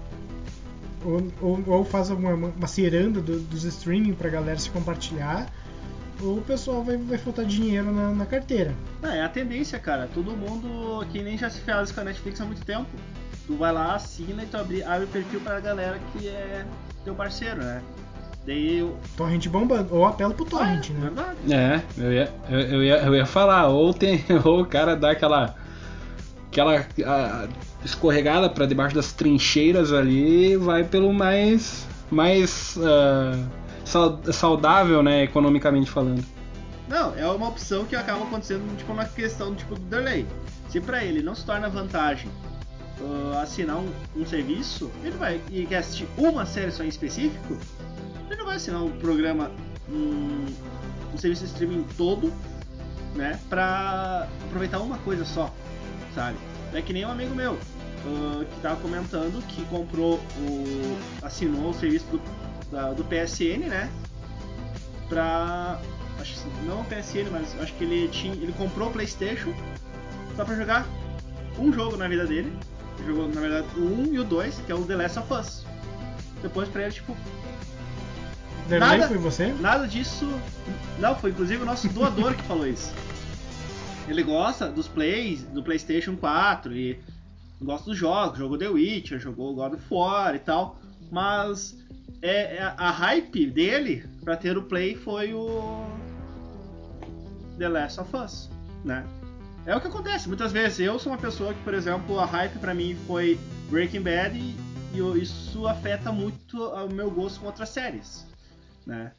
Ou, ou, ou faz uma, uma ciranda do- dos streaming pra galera se compartilhar, ou o pessoal vai, vai faltar dinheiro na, na carteira. Não, é a tendência, cara. Todo mundo que nem já se fez com a Netflix há muito tempo. Tu vai lá, assina e tu abre, abre o perfil pra galera que é teu parceiro, né? Daí eu. Torrent bombando, ou apelo pro Torrent, né? Verdade. É, eu ia, eu, eu ia, eu ia falar, ou tem, ou o cara dá aquela aquela ah, escorregada pra debaixo das trincheiras ali, e vai pelo mais mais ah, sau- saudável, né, economicamente falando. Não, é uma opção que acaba acontecendo tipo na questão tipo do delay. Se pra ele não se torna vantagem ah, assinar um, um serviço, ele vai e quer assistir uma série só em específico, ele não vai assinar um programa, um, um serviço de streaming todo, né, pra aproveitar uma coisa só, sabe? É que nem um amigo meu ah, que tava comentando que comprou o. assinou o serviço do, da- do PSN, né? Pra. Acho que não o PSN, mas acho que ele tinha. Ele comprou o Playstation só pra jogar um jogo na vida dele. Ele jogou, na verdade, o 1 e o 2, que é o The Last of Us. Depois pra ele, tipo, Derlei, Nada- foi você? Nada disso. Não, foi inclusive o nosso doador que falou isso. Ele gosta dos plays, do PlayStation 4 e gosta dos jogos, jogou The Witcher, jogou God of War e tal, mas é, é- a hype dele pra ter o play foi o The Last of Us, né? É o que acontece muitas vezes. Eu sou uma pessoa que, por exemplo, a hype pra mim foi Breaking Bad e, e isso afeta muito o meu gosto com outras séries, né?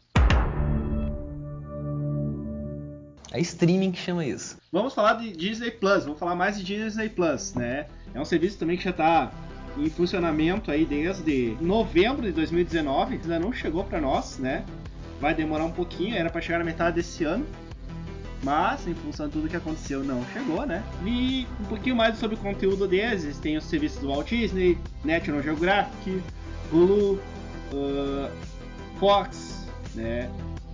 É streaming que chama isso. Vamos falar de Disney Plus, vamos falar mais de Disney Plus, né? É um serviço também que já está em funcionamento aí desde novembro de 2019, que ainda não chegou para nós, né? Vai demorar um pouquinho, era para chegar na metade desse ano. Mas, em função de tudo que aconteceu, não chegou, né? E um pouquinho mais sobre o conteúdo deles, tem os serviços do Walt Disney, National Geographic, Hulu, uh, Fox, né?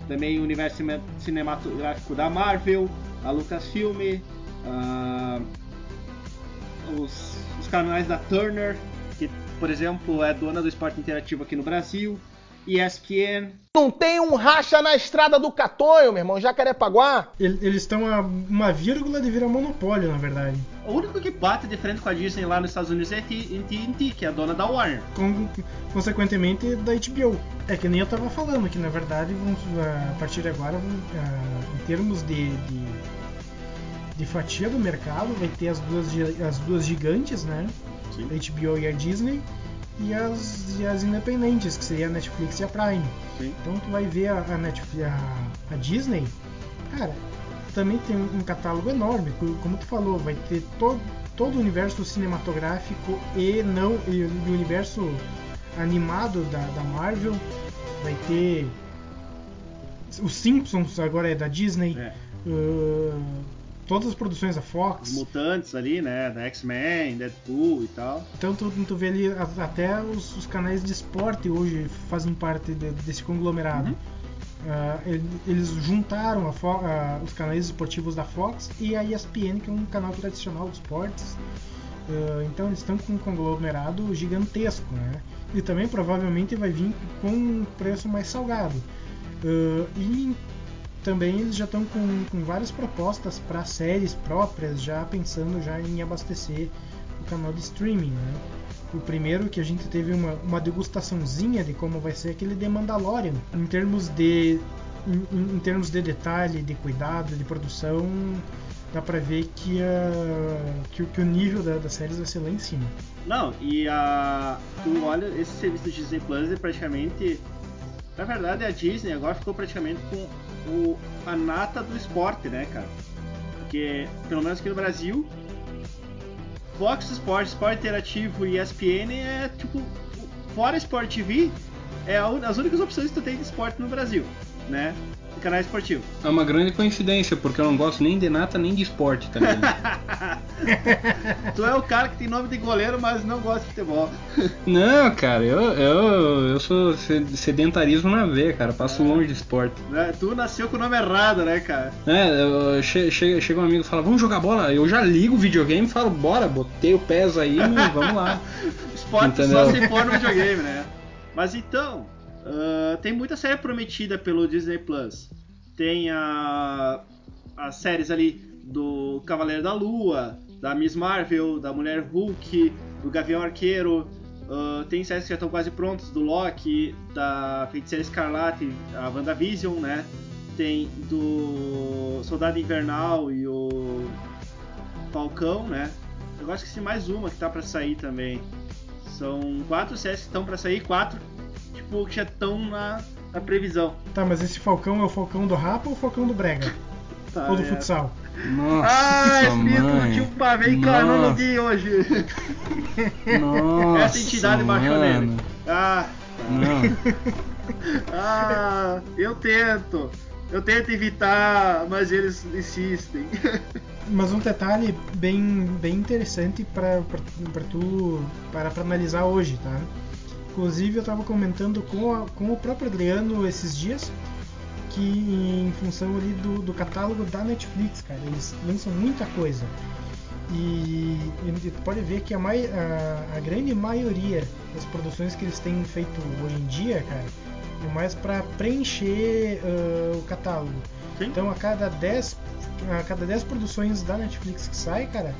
Também o universo cine- cinematográfico da Marvel, a Lucasfilm, ah, os, os canais da Turner, que, por exemplo, é dona do esporte interativo aqui no Brasil, ESPN, Não tem um racha na estrada do Catonho, meu irmão, Jacarepaguá. Ele- Eles estão a uma vírgula de virar monopólio, na verdade. O único que bate de frente com a Disney lá nos Estados Unidos é a TNT, que é a dona da Warner. Com- consequentemente da HBO. É que nem eu tava falando, que na verdade vão, a partir de agora, vão, ah, em termos de, de, de fatia do mercado, vai ter as duas, as duas gigantes, né? Sim. A HBO e a Disney, e as, e as independentes, que seria a Netflix e a Prime. Sim. Então tu vai ver a, a, Netflix, a, a Disney, cara, também tem um catálogo enorme, co- como tu falou, vai ter todo, todo o universo cinematográfico e não e o universo animado da, da Marvel, vai ter os Simpsons agora é da Disney, É. uh, todas as produções da Fox. Os mutantes ali, né? Da X-Men, Deadpool e tal. Então tu, tu vê ali até os, os canais de esporte hoje fazem parte de- desse conglomerado. Ah, ele- eles juntaram ah, os canais esportivos da Fox e a ESPN, que é um canal tradicional de esportes. Ah, então eles estão com um conglomerado gigantesco, né? E também provavelmente vai vir com um preço mais salgado. E também eles já estão com, com várias propostas para séries próprias, já pensando já em abastecer o canal de streaming, né? O primeiro que a gente teve uma, uma degustaçãozinha de como vai ser aquele The Mandalorian, em termos de em, em- termos de detalhe, de cuidado, de produção, dá pra ver que, a, que, que o nível da, das séries vai ser lá em cima. Não, e a. Tu olha, esse serviço do Disney Plus é praticamente. Na verdade, a Disney agora ficou praticamente com o, a nata do esporte, né, cara? Porque, pelo menos aqui no Brasil, Fox Sports, Esporte Interativo e ESPN é tipo. Fora Sport TV, é a as únicas opções que tu tem de esporte no Brasil, né? De canal esportivo. É uma grande coincidência, porque eu não gosto nem de nata nem de esporte também. tu é o cara que tem nome de goleiro, mas não gosta de futebol. não, cara, eu, eu, eu sou se- sedentarismo na veia, cara. Passo longe de esporte. Né? Tu nasceu com o nome errado, né, cara? É, che- che- chega um amigo e fala, vamos jogar bola. Eu já ligo o videogame e falo, bora, botei o pés aí, vamos lá. Esporte Entendeu? só se for no videogame, né? Mas então, ah, tem muita série prometida pelo Disney Plus. Tem a, as séries ali do Cavaleiro da Lua, da Miss Marvel, da Mulher Hulk, do Gavião Arqueiro. ah, tem séries que já estão quase prontas, do Loki, da Feiticeira Escarlate, a WandaVision, né? Tem do Soldado Invernal e o Falcão, né? Eu acho que tem mais uma que tá pra sair também. São quatro séries que estão pra sair, quatro, tipo, que já estão na, na previsão. Tá, mas esse Falcão é o Falcão do Rapa ou o Falcão do Brega? Tá, ou do é. futsal? Nossa, Ah, espírito do mãe. tio Pavê encarnou no Nossa. Gui hoje. Nossa, Essa entidade baixou mano. nele. Ah, Não. ah, eu tento. Eu tento evitar, mas eles insistem. Mas um detalhe bem, bem interessante para tu para pra analisar hoje, tá? Inclusive eu estava comentando com, a- com o próprio Adriano esses dias que em função ali do, do catálogo da Netflix, cara, eles lançam muita coisa. E, e pode ver que a, mai, a, a, grande maioria das produções que eles têm feito hoje em dia, cara, é mais para preencher uh, o catálogo. Sim. Então a cada 10 a cada 10 produções da Netflix que sai, cara,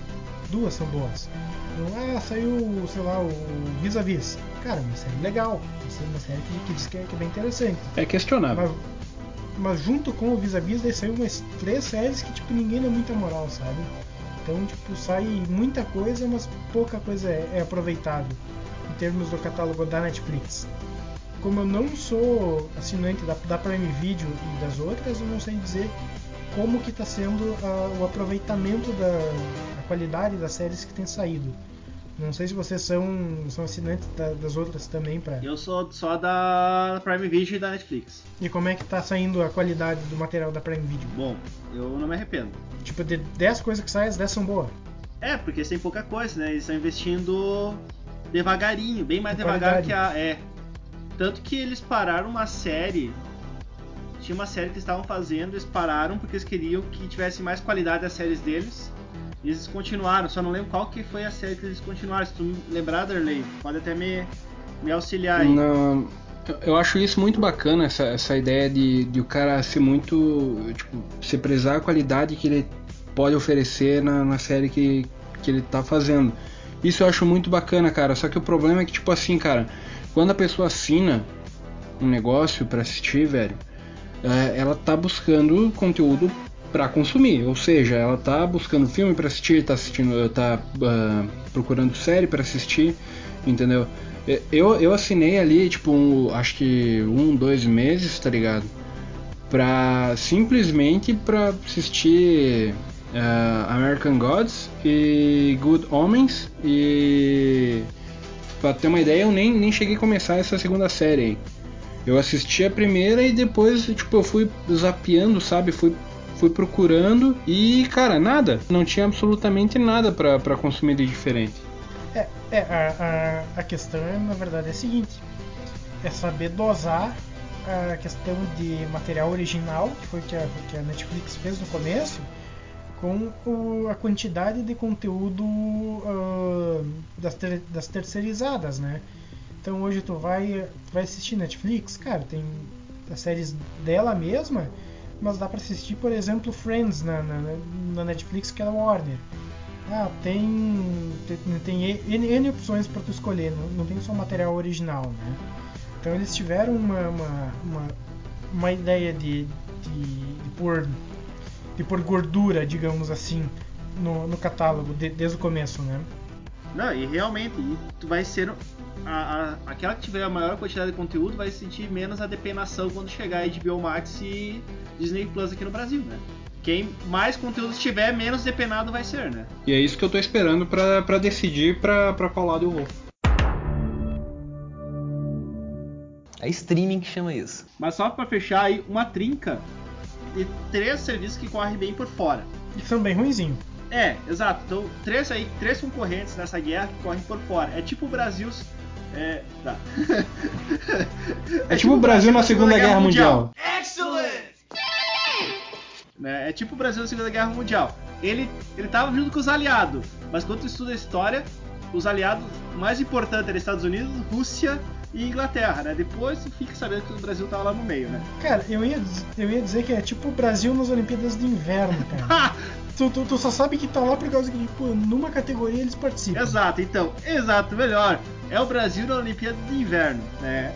duas são boas. Então, ah, saiu, sei lá, o Vis a Vis. Cara, uma série legal. Uma série que, que diz que é, que é bem interessante. É questionável. Mas, mas junto com o Vis a Vis, daí saiu umas três séries que, tipo, ninguém dá muita moral, sabe? Então, tipo, sai muita coisa, mas pouca coisa é, é aproveitável em termos do catálogo da Netflix. Como eu não sou assinante da, da Prime Video e das outras, eu não sei dizer como que está sendo uh, o aproveitamento da qualidade das séries que tem saído. Não sei se vocês são, são assinantes da, das outras também para. Eu sou só da Prime Video e da Netflix. E como é que tá saindo a qualidade do material da Prime Video? Bom, eu não me arrependo. Tipo, de 10 coisas que saem, as 10 são boas. É, porque tem pouca coisa, né? Eles estão investindo devagarinho, bem mais devagar que a. É. Tanto que eles pararam uma série tinha uma série que estavam fazendo, eles pararam porque eles queriam que tivesse mais qualidade as séries deles. E eles continuaram, só não lembro qual que foi a série que eles continuaram. Se tu lembrar, Darley, pode até me, me auxiliar aí. Não, eu acho isso muito bacana, essa, essa ideia de, de o cara ser muito. Tipo, se prezar a qualidade que ele pode oferecer na, na série que, que ele tá fazendo. Isso eu acho muito bacana, cara. Só que o problema é que, tipo assim, cara, quando a pessoa assina um negócio para assistir, velho, ela tá buscando conteúdo para consumir, ou seja, ela tá buscando filme para assistir, tá assistindo, tá uh, procurando série para assistir, entendeu? Eu, eu assinei ali, tipo, um, acho que um, dois meses, tá ligado? Pra simplesmente pra assistir uh, American Gods e Good Omens e pra ter uma ideia, eu nem, nem cheguei a começar essa segunda série aí. Eu assisti a primeira e depois, tipo, eu fui zapeando, sabe? Fui, fui procurando e, cara, nada. Não tinha absolutamente nada para consumir de diferente. É, é a, a, a questão, na verdade, é a seguinte: é saber dosar a questão de material original, que foi que a, que a Netflix fez no começo, com o, a quantidade de conteúdo uh, das, ter, das terceirizadas, né? Então hoje tu vai, vai assistir Netflix, cara, tem as séries dela mesma, mas dá para assistir, por exemplo, Friends na, na, na, Netflix, que é da Warner. Ah, tem, tem, tem N, N opções para tu escolher, não, não tem só material original, né? Então eles tiveram uma, uma, uma, uma ideia de, de, de, pôr, de pôr gordura, digamos assim, no, no catálogo de, desde o começo, né? Não, e realmente, tu vai ser a, a, aquela que tiver a maior quantidade de conteúdo vai sentir menos a depenação quando chegar a HBO Max e Disney Plus aqui no Brasil, né? Quem mais conteúdo tiver, menos depenado vai ser, né? E é isso que eu tô esperando para decidir pra, pra qual lado eu vou. É streaming que chama isso. Mas só para fechar aí, uma trinca de três serviços que correm bem por fora. E são bem ruinzinhos. É, exato. Então, três aí, três concorrentes nessa guerra que correm por fora. É tipo o Brasil é, tá. é, é tipo o Brasil na Segunda, Guerra, Mundial. Excellent! Né, é tipo o Brasil na Segunda Guerra Mundial. Ele, ele tava junto com os aliados, mas quando tu estuda a história, os aliados mais importantes eram Estados Unidos, Rússia e Inglaterra, né? Depois tu fica sabendo que o Brasil tava lá no meio, né? Cara, eu ia, eu ia dizer que é tipo o Brasil nas Olimpíadas de Inverno, cara. tu, tu, tu, só sabe que tá lá por causa que, tipo, numa categoria eles participam. Exato, então, exato, melhor é o Brasil na Olimpíada de Inverno, né?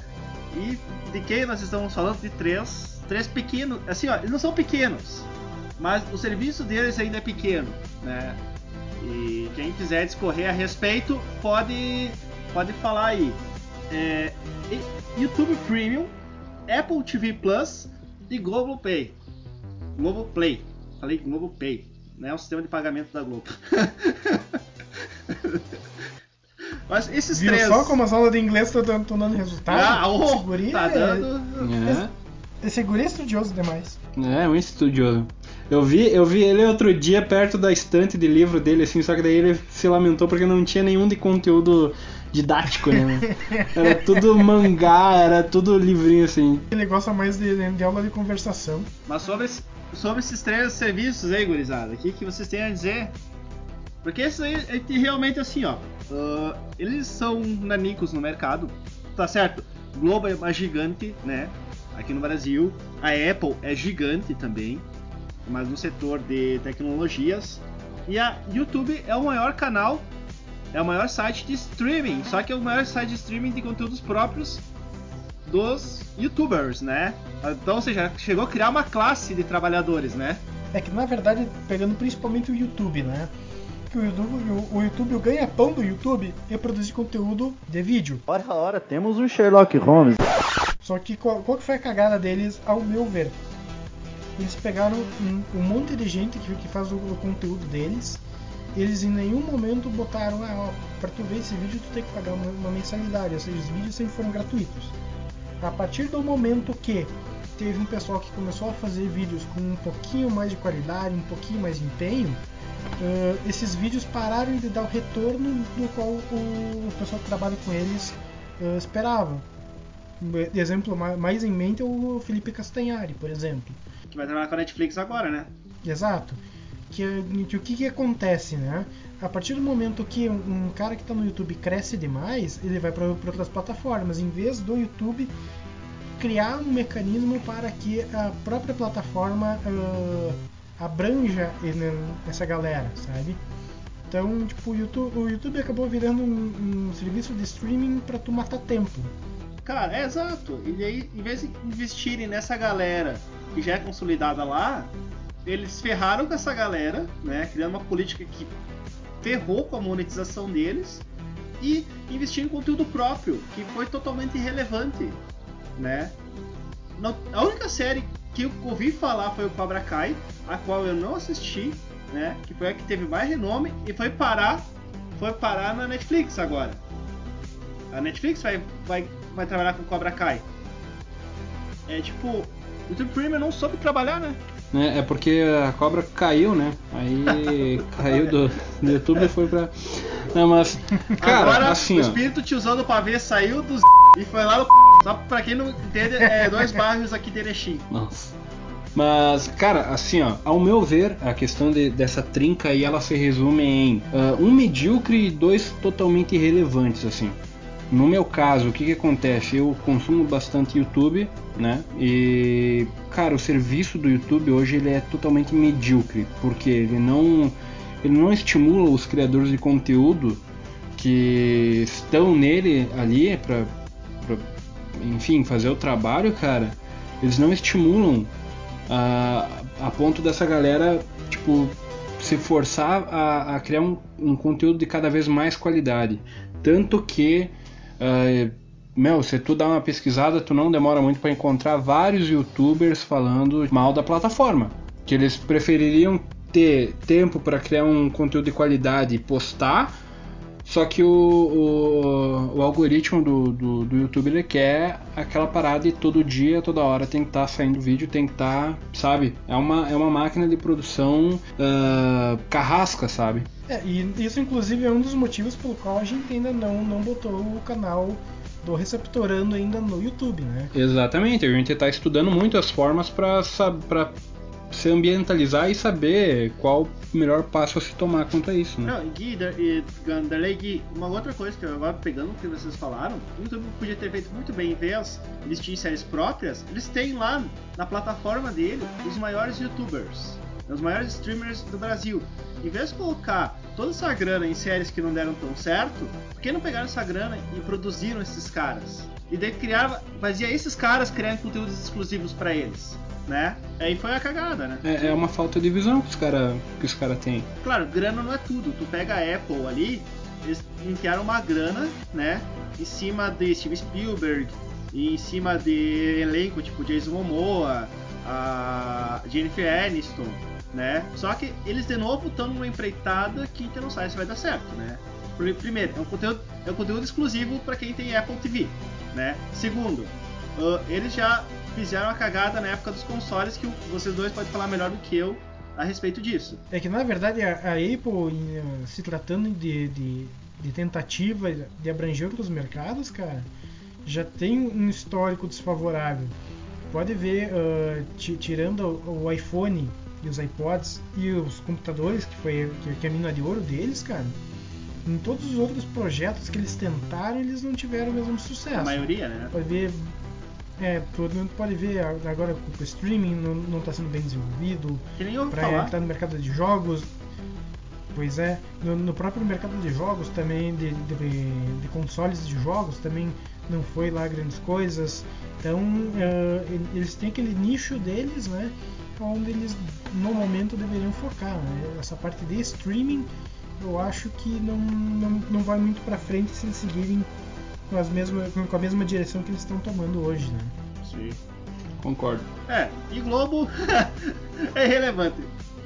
E de quem nós estamos falando? De três, três pequenos, assim, ó, eles não são pequenos, mas o serviço deles ainda é pequeno, né? E quem quiser discorrer a respeito pode, pode falar aí. É, YouTube Premium, Apple TV Plus e Globoplay. Globoplay. Falei Globoplay. Não é o sistema de pagamento da Globo. Mas esses Viu três. só como as aulas de inglês estão dando resultado? Ah, oh, tá é- dando. É. Esse guri é estudioso demais. É, muito estudioso. Eu vi, eu vi ele outro dia perto da estante de livro dele, assim, só que daí ele se lamentou porque não tinha nenhum de conteúdo didático, né? Era tudo mangá, era tudo livrinho assim. Ele gosta mais de, de aula de conversação. Mas sobre, sobre esses três serviços aí, gurizada, o que, que vocês têm a dizer? Porque esses aí é que realmente assim, ó. uh, eles são nanicos no mercado, tá certo? Globo é uma gigante, né? Aqui no Brasil. A Apple é gigante também, mas no setor de tecnologias. E a YouTube é o maior canal, é o maior site de streaming, só que é o maior site de streaming de conteúdos próprios dos youtubers, né? Então, ou seja, chegou a criar uma classe de trabalhadores, né? É que na verdade, pegando principalmente o YouTube, né? Que o YouTube, o, o YouTube, o ganha-pão do YouTube é produzir conteúdo de vídeo. Ora, ora, temos um Sherlock Holmes. Só que qual, qual que foi a cagada deles, ao meu ver? Eles pegaram um, um monte de gente que, que faz o, o conteúdo deles. Eles em nenhum momento botaram, ah, ó, pra tu ver esse vídeo tu tem que pagar uma, uma mensalidade. Ou seja, os vídeos sempre foram gratuitos. A partir do momento que teve um pessoal que começou a fazer vídeos com um pouquinho mais de qualidade, um pouquinho mais de empenho, uh, esses vídeos pararam de dar o retorno do qual o, o pessoal que trabalha com eles uh, esperava. Exemplo mais em mente é o Felipe Castanhari, por exemplo. Que vai trabalhar com a Netflix agora, né? Exato. Que, o que, que acontece, né? A partir do momento que um, cara que está no YouTube cresce demais, ele vai para outras plataformas. Em vez do YouTube criar um mecanismo para que a própria plataforma uh, abranja essa galera, sabe? Então, tipo, o YouTube, o YouTube acabou virando um, um serviço de streaming para tu matar tempo. Cara, é exato. E aí, em vez de investirem nessa galera que já é consolidada lá, eles ferraram com essa galera, né? Criando uma política que ferrou com a monetização deles e investiram em conteúdo próprio, que foi totalmente irrelevante né? a única série que eu ouvi falar foi o Cobra Kai, a qual eu não assisti, né? Que foi a que teve mais renome e foi parar, foi parar na Netflix agora. A Netflix vai, vai, vai trabalhar com Cobra Kai. É tipo, o YouTube Premium não soube trabalhar, né? É, é porque a cobra caiu, né? Aí caiu do, do YouTube e foi pra. Não, mas. Cara, Agora, assim. O espírito tiozão do pavê saiu dos e foi lá no. Só pra quem não entende, é dois bairros aqui de Erechim. Nossa. Mas, cara, assim, ó, ao meu ver, a questão de, dessa trinca aí, ela se resume em uh, um medíocre e dois totalmente irrelevantes, assim. No meu caso, o que, que acontece? Eu consumo bastante YouTube, né? E, cara, o serviço do YouTube hoje ele é totalmente medíocre, porque ele não, ele não estimula os criadores de conteúdo que estão nele ali para, enfim, fazer o trabalho, cara. Eles não estimulam a, a ponto dessa galera, tipo, se forçar a, a criar um, um conteúdo de cada vez mais qualidade. Tanto que Uh, meu, se tu dá uma pesquisada, tu não demora muito para encontrar vários youtubers falando mal da plataforma. Que eles prefeririam ter tempo para criar um conteúdo de qualidade e postar, só que o, o, o algoritmo do, do, do, YouTube ele quer aquela parada e todo dia, toda hora tem que estar tá saindo vídeo, tem que estar, tá, sabe? É uma, é uma máquina de produção uh, carrasca, sabe? É, e isso inclusive é um dos motivos pelo qual a gente ainda não, não botou o canal do Receptorando ainda no YouTube, né? Exatamente, a gente está estudando muito as formas para se ambientalizar e saber qual o melhor passo a se tomar quanto a isso, né? Não, Gui e Gandarley, Gui, uma outra coisa que eu agora pegando o que vocês falaram, o YouTube podia ter feito muito bem, em vez de séries próprias, eles têm lá na plataforma dele os maiores youtubers os maiores streamers do Brasil. Em vez de colocar toda essa grana em séries que não deram tão certo, por que não pegaram essa grana e produziram esses caras? E daí criava, fazia esses caras criarem conteúdos exclusivos para eles. Né? Aí foi a cagada, né? É, é uma falta de visão que os caras que os cara têm. Claro, grana não é tudo. Tu pega a Apple ali, eles enfiaram uma grana, né? Em cima de Steven Spielberg, e em cima de elenco tipo Jason Momoa, a Jennifer Aniston, né? Só que eles de novo estão numa empreitada que a gente não sabe se vai dar certo, né? Primeiro, é um conteúdo, é um conteúdo exclusivo para quem tem Apple TV, né? Segundo, uh, eles já fizeram a cagada na época dos consoles que vocês dois podem falar melhor do que eu a respeito disso. É que na verdade a, a Apple, em, se tratando de, de, de, tentativa de abranger outros mercados, cara, já tem um histórico desfavorável. Pode ver, uh, tirando o iPhone e os iPods e os computadores, que foi que, que é a mina de ouro deles, cara, em todos os outros projetos que eles tentaram, eles não tiveram o mesmo sucesso. A maioria, né? Pode ver. É, tu não pode ver agora com o streaming não, não tá sendo bem desenvolvido. Que nem eu Pra falar. entrar no mercado de jogos. Pois é, no, no próprio mercado de jogos também, de, de, de consoles de jogos também não foi lá grandes coisas. Então eh, eles têm aquele nicho deles, né? Onde eles no momento deveriam focar. Né? Essa parte de streaming eu acho que não, não, não vai muito pra frente se eles seguirem com, as mesmas, com a mesma direção que eles estão tomando hoje, né? Sim. Concordo. É, e Globo é irrelevante.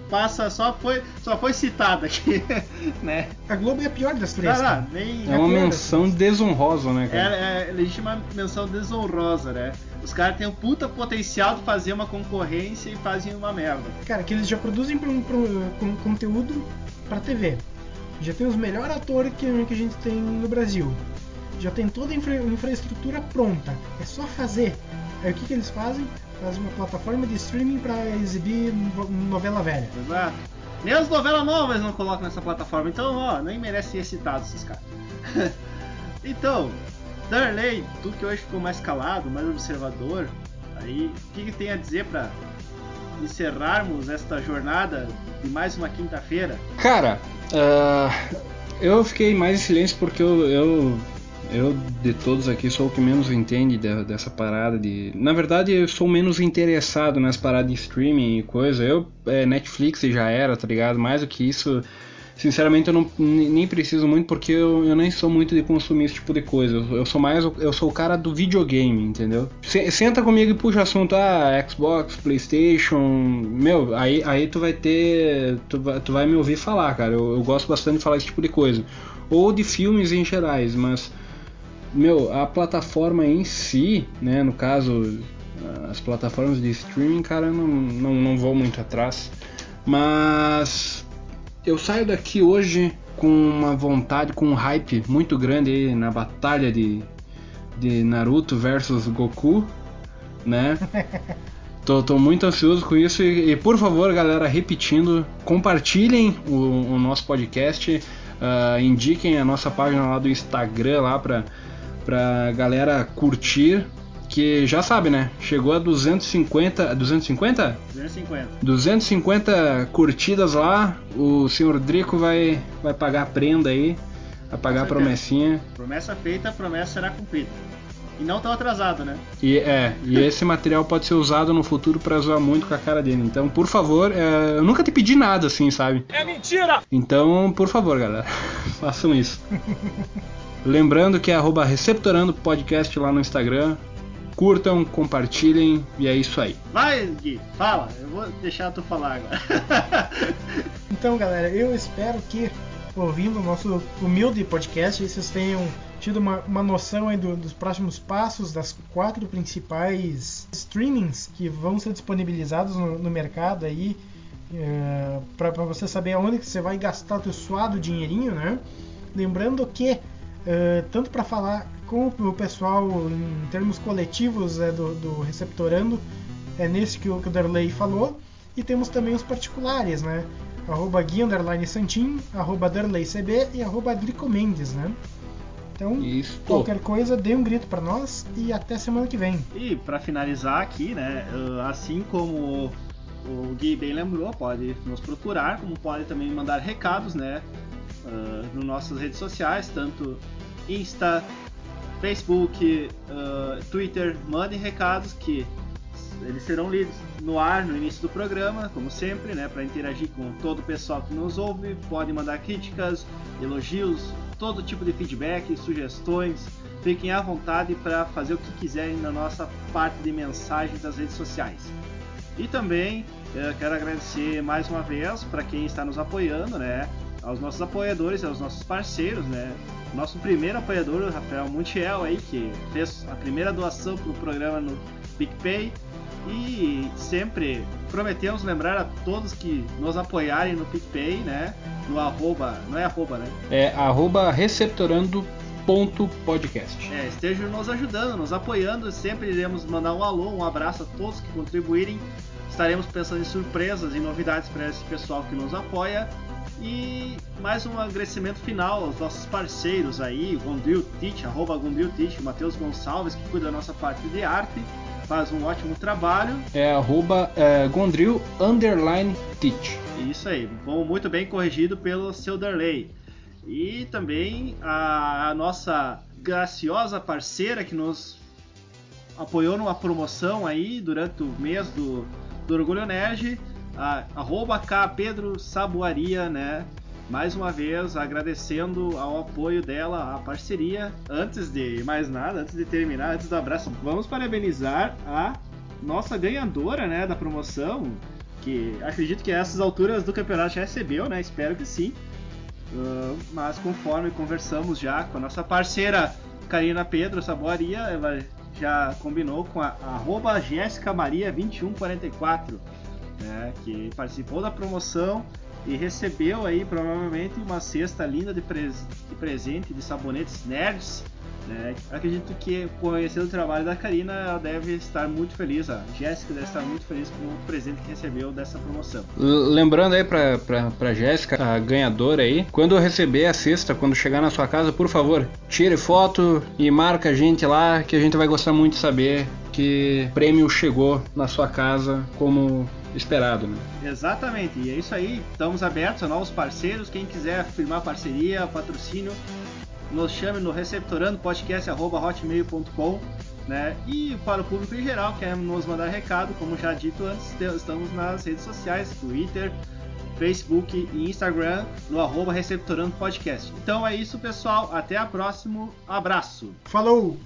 Passa, só foi, só foi citado aqui, né? A Globo é a pior das três. Não, nem... É uma menção desonrosa, né, É, cara? é legítima menção desonrosa, né? Os caras têm um puta potencial de fazer uma concorrência e fazem uma merda. Cara, que eles já produzem pro, pro, com conteúdo pra TV. Já tem os melhores atores que, que a gente tem no Brasil. Já tem toda a infra- infraestrutura pronta. É só fazer. Aí o que, que eles fazem? Fazem uma plataforma de streaming pra exibir no- novela velha. Exato. Nem as novelas novas não colocam nessa plataforma, então, ó, nem merece ser citado esses caras. então, Darley, tu que hoje ficou mais calado, mais observador, aí, o que, que tem a dizer pra encerrarmos esta jornada de mais uma quinta-feira? Cara, ah, eu fiquei mais em silêncio porque eu, eu, eu, de todos aqui, sou o que menos entende de- dessa parada de. Na verdade, eu sou menos interessado nas paradas de streaming e coisa. Eu, é, Netflix já era, tá ligado? Mais do que isso. Sinceramente, eu não, nem preciso muito porque eu, eu nem sou muito de consumir esse tipo de coisa. Eu, eu sou mais. Eu sou o cara do videogame, entendeu? Se- senta comigo e puxa assunto, ah, Xbox, PlayStation. Meu, aí, aí tu vai ter. Tu tu vai me ouvir falar, cara. Eu, eu gosto bastante de falar esse tipo de coisa. Ou de filmes em gerais, mas. Meu, a plataforma em si, né? No caso, as plataformas de streaming, cara, não, não, não vou muito atrás. Mas eu saio daqui hoje com uma vontade, com um hype muito grande na batalha de, de Naruto versus Goku, né? Tô, tô muito ansioso com isso e, e, por favor, galera, repetindo, compartilhem o, o nosso podcast, ah, indiquem a nossa página lá do Instagram lá pra, pra galera curtir, que já sabe, né? Chegou a 250, 250? 250. 250 curtidas lá, o senhor Drico vai, vai pagar a prenda aí, vai pagar a promessinha. Promessa feita, promessa será cumprida. E não tão atrasado, né? E é, e esse material pode ser usado no futuro pra zoar muito com a cara dele. Então, por favor, é, eu nunca te pedi nada assim, sabe? É mentira! Então, por favor, galera, façam isso. Lembrando que é arroba Receptorando Podcast lá no Instagram. Curtam, compartilhem e é isso aí. Vai, Gui, fala. Eu vou deixar tu falar agora. Então, galera, eu espero que ouvindo o nosso humilde podcast, vocês tenham tido uma, uma noção aí do- dos próximos passos das quatro principais streamings que vão ser disponibilizados no, no mercado aí para você saber aonde que você vai gastar o teu suado dinheirinho, né? Lembrando que eh, tanto para falar com o pessoal em termos coletivos é, do, do Receptorando, é nesse que o, que o Darley falou, e temos também os particulares, né? Arroba Gui Underline Santin, arroba DarleyCB e arroba Drico Mendes, né? Então, Isso. qualquer coisa, dê um grito para nós e até semana que vem. E pra finalizar aqui, né, uh, assim como o Gui bem lembrou, pode nos procurar, como pode também mandar recados, né, uh, nas nossas redes sociais, tanto Insta, Facebook, uh, Twitter, mandem recados que eles serão lidos no ar no início do programa, como sempre, né, para interagir com todo o pessoal que nos ouve, podem mandar críticas, elogios, todo tipo de feedback, sugestões, fiquem à vontade para fazer o que quiserem na nossa parte de mensagens das redes sociais. E também eh, quero agradecer mais uma vez para quem está nos apoiando, né? Aos nossos apoiadores, aos nossos parceiros, né? Nosso primeiro apoiador, o Rafael Montiel, aí, que fez a primeira doação para o programa no PicPay. E sempre prometemos lembrar a todos que nos apoiarem no PicPay, né? No arroba, não é arroba, né? É arroba receptorando.podcast. É, estejam nos ajudando, nos apoiando. Sempre iremos mandar um alô, um abraço a todos que contribuírem. estaremos pensando em surpresas e novidades para esse pessoal que nos apoia. E mais um agradecimento final aos nossos parceiros aí, o Gondril Teach, arroba Gondril Teach, Matheus Gonçalves, que cuida da nossa parte de arte, faz um ótimo trabalho. É arroba é, Gondril underline Teach. Isso aí, bom, muito bem corrigido pelo seu Darley. E também a, a nossa graciosa parceira que nos apoiou numa promoção aí durante o mês do, do Orgulho Nerd, a, arroba K Pedro Sabuaria, né? Mais uma vez agradecendo ao apoio dela, a parceria. Antes de mais nada, antes de terminar, antes do abraço, vamos parabenizar a nossa ganhadora, né, da promoção, que acredito que a essas alturas do campeonato já recebeu, né? Espero que sim. Uh, mas conforme conversamos já com a nossa parceira Karina Pedro Saboaria, ela já combinou com a arroba Jéssica Maria 2144, né, que participou da promoção e recebeu aí provavelmente uma cesta linda de, pres de presente de sabonetes nerds. Né? Acredito que conhecendo o trabalho da Karina, ela deve estar muito feliz. A Jéssica deve estar muito feliz com o presente que recebeu dessa promoção. Lembrando aí pra, pra, Jéssica, a ganhadora aí, quando receber a cesta, quando chegar na sua casa, por favor, tire foto e marca a gente lá, que a gente vai gostar muito de saber que prêmio chegou na sua casa como esperado, né? Exatamente, e é isso aí. Estamos abertos a novos parceiros. Quem quiser firmar parceria, patrocínio, nos chame no receptorandopodcast.hotmail.com né? E para o público em geral, quer nos mandar recado, como já dito antes, estamos nas redes sociais, Twitter, Facebook e Instagram, no arroba Receptorando Podcast. Então é isso, pessoal. Até a próxima. Abraço. Falou!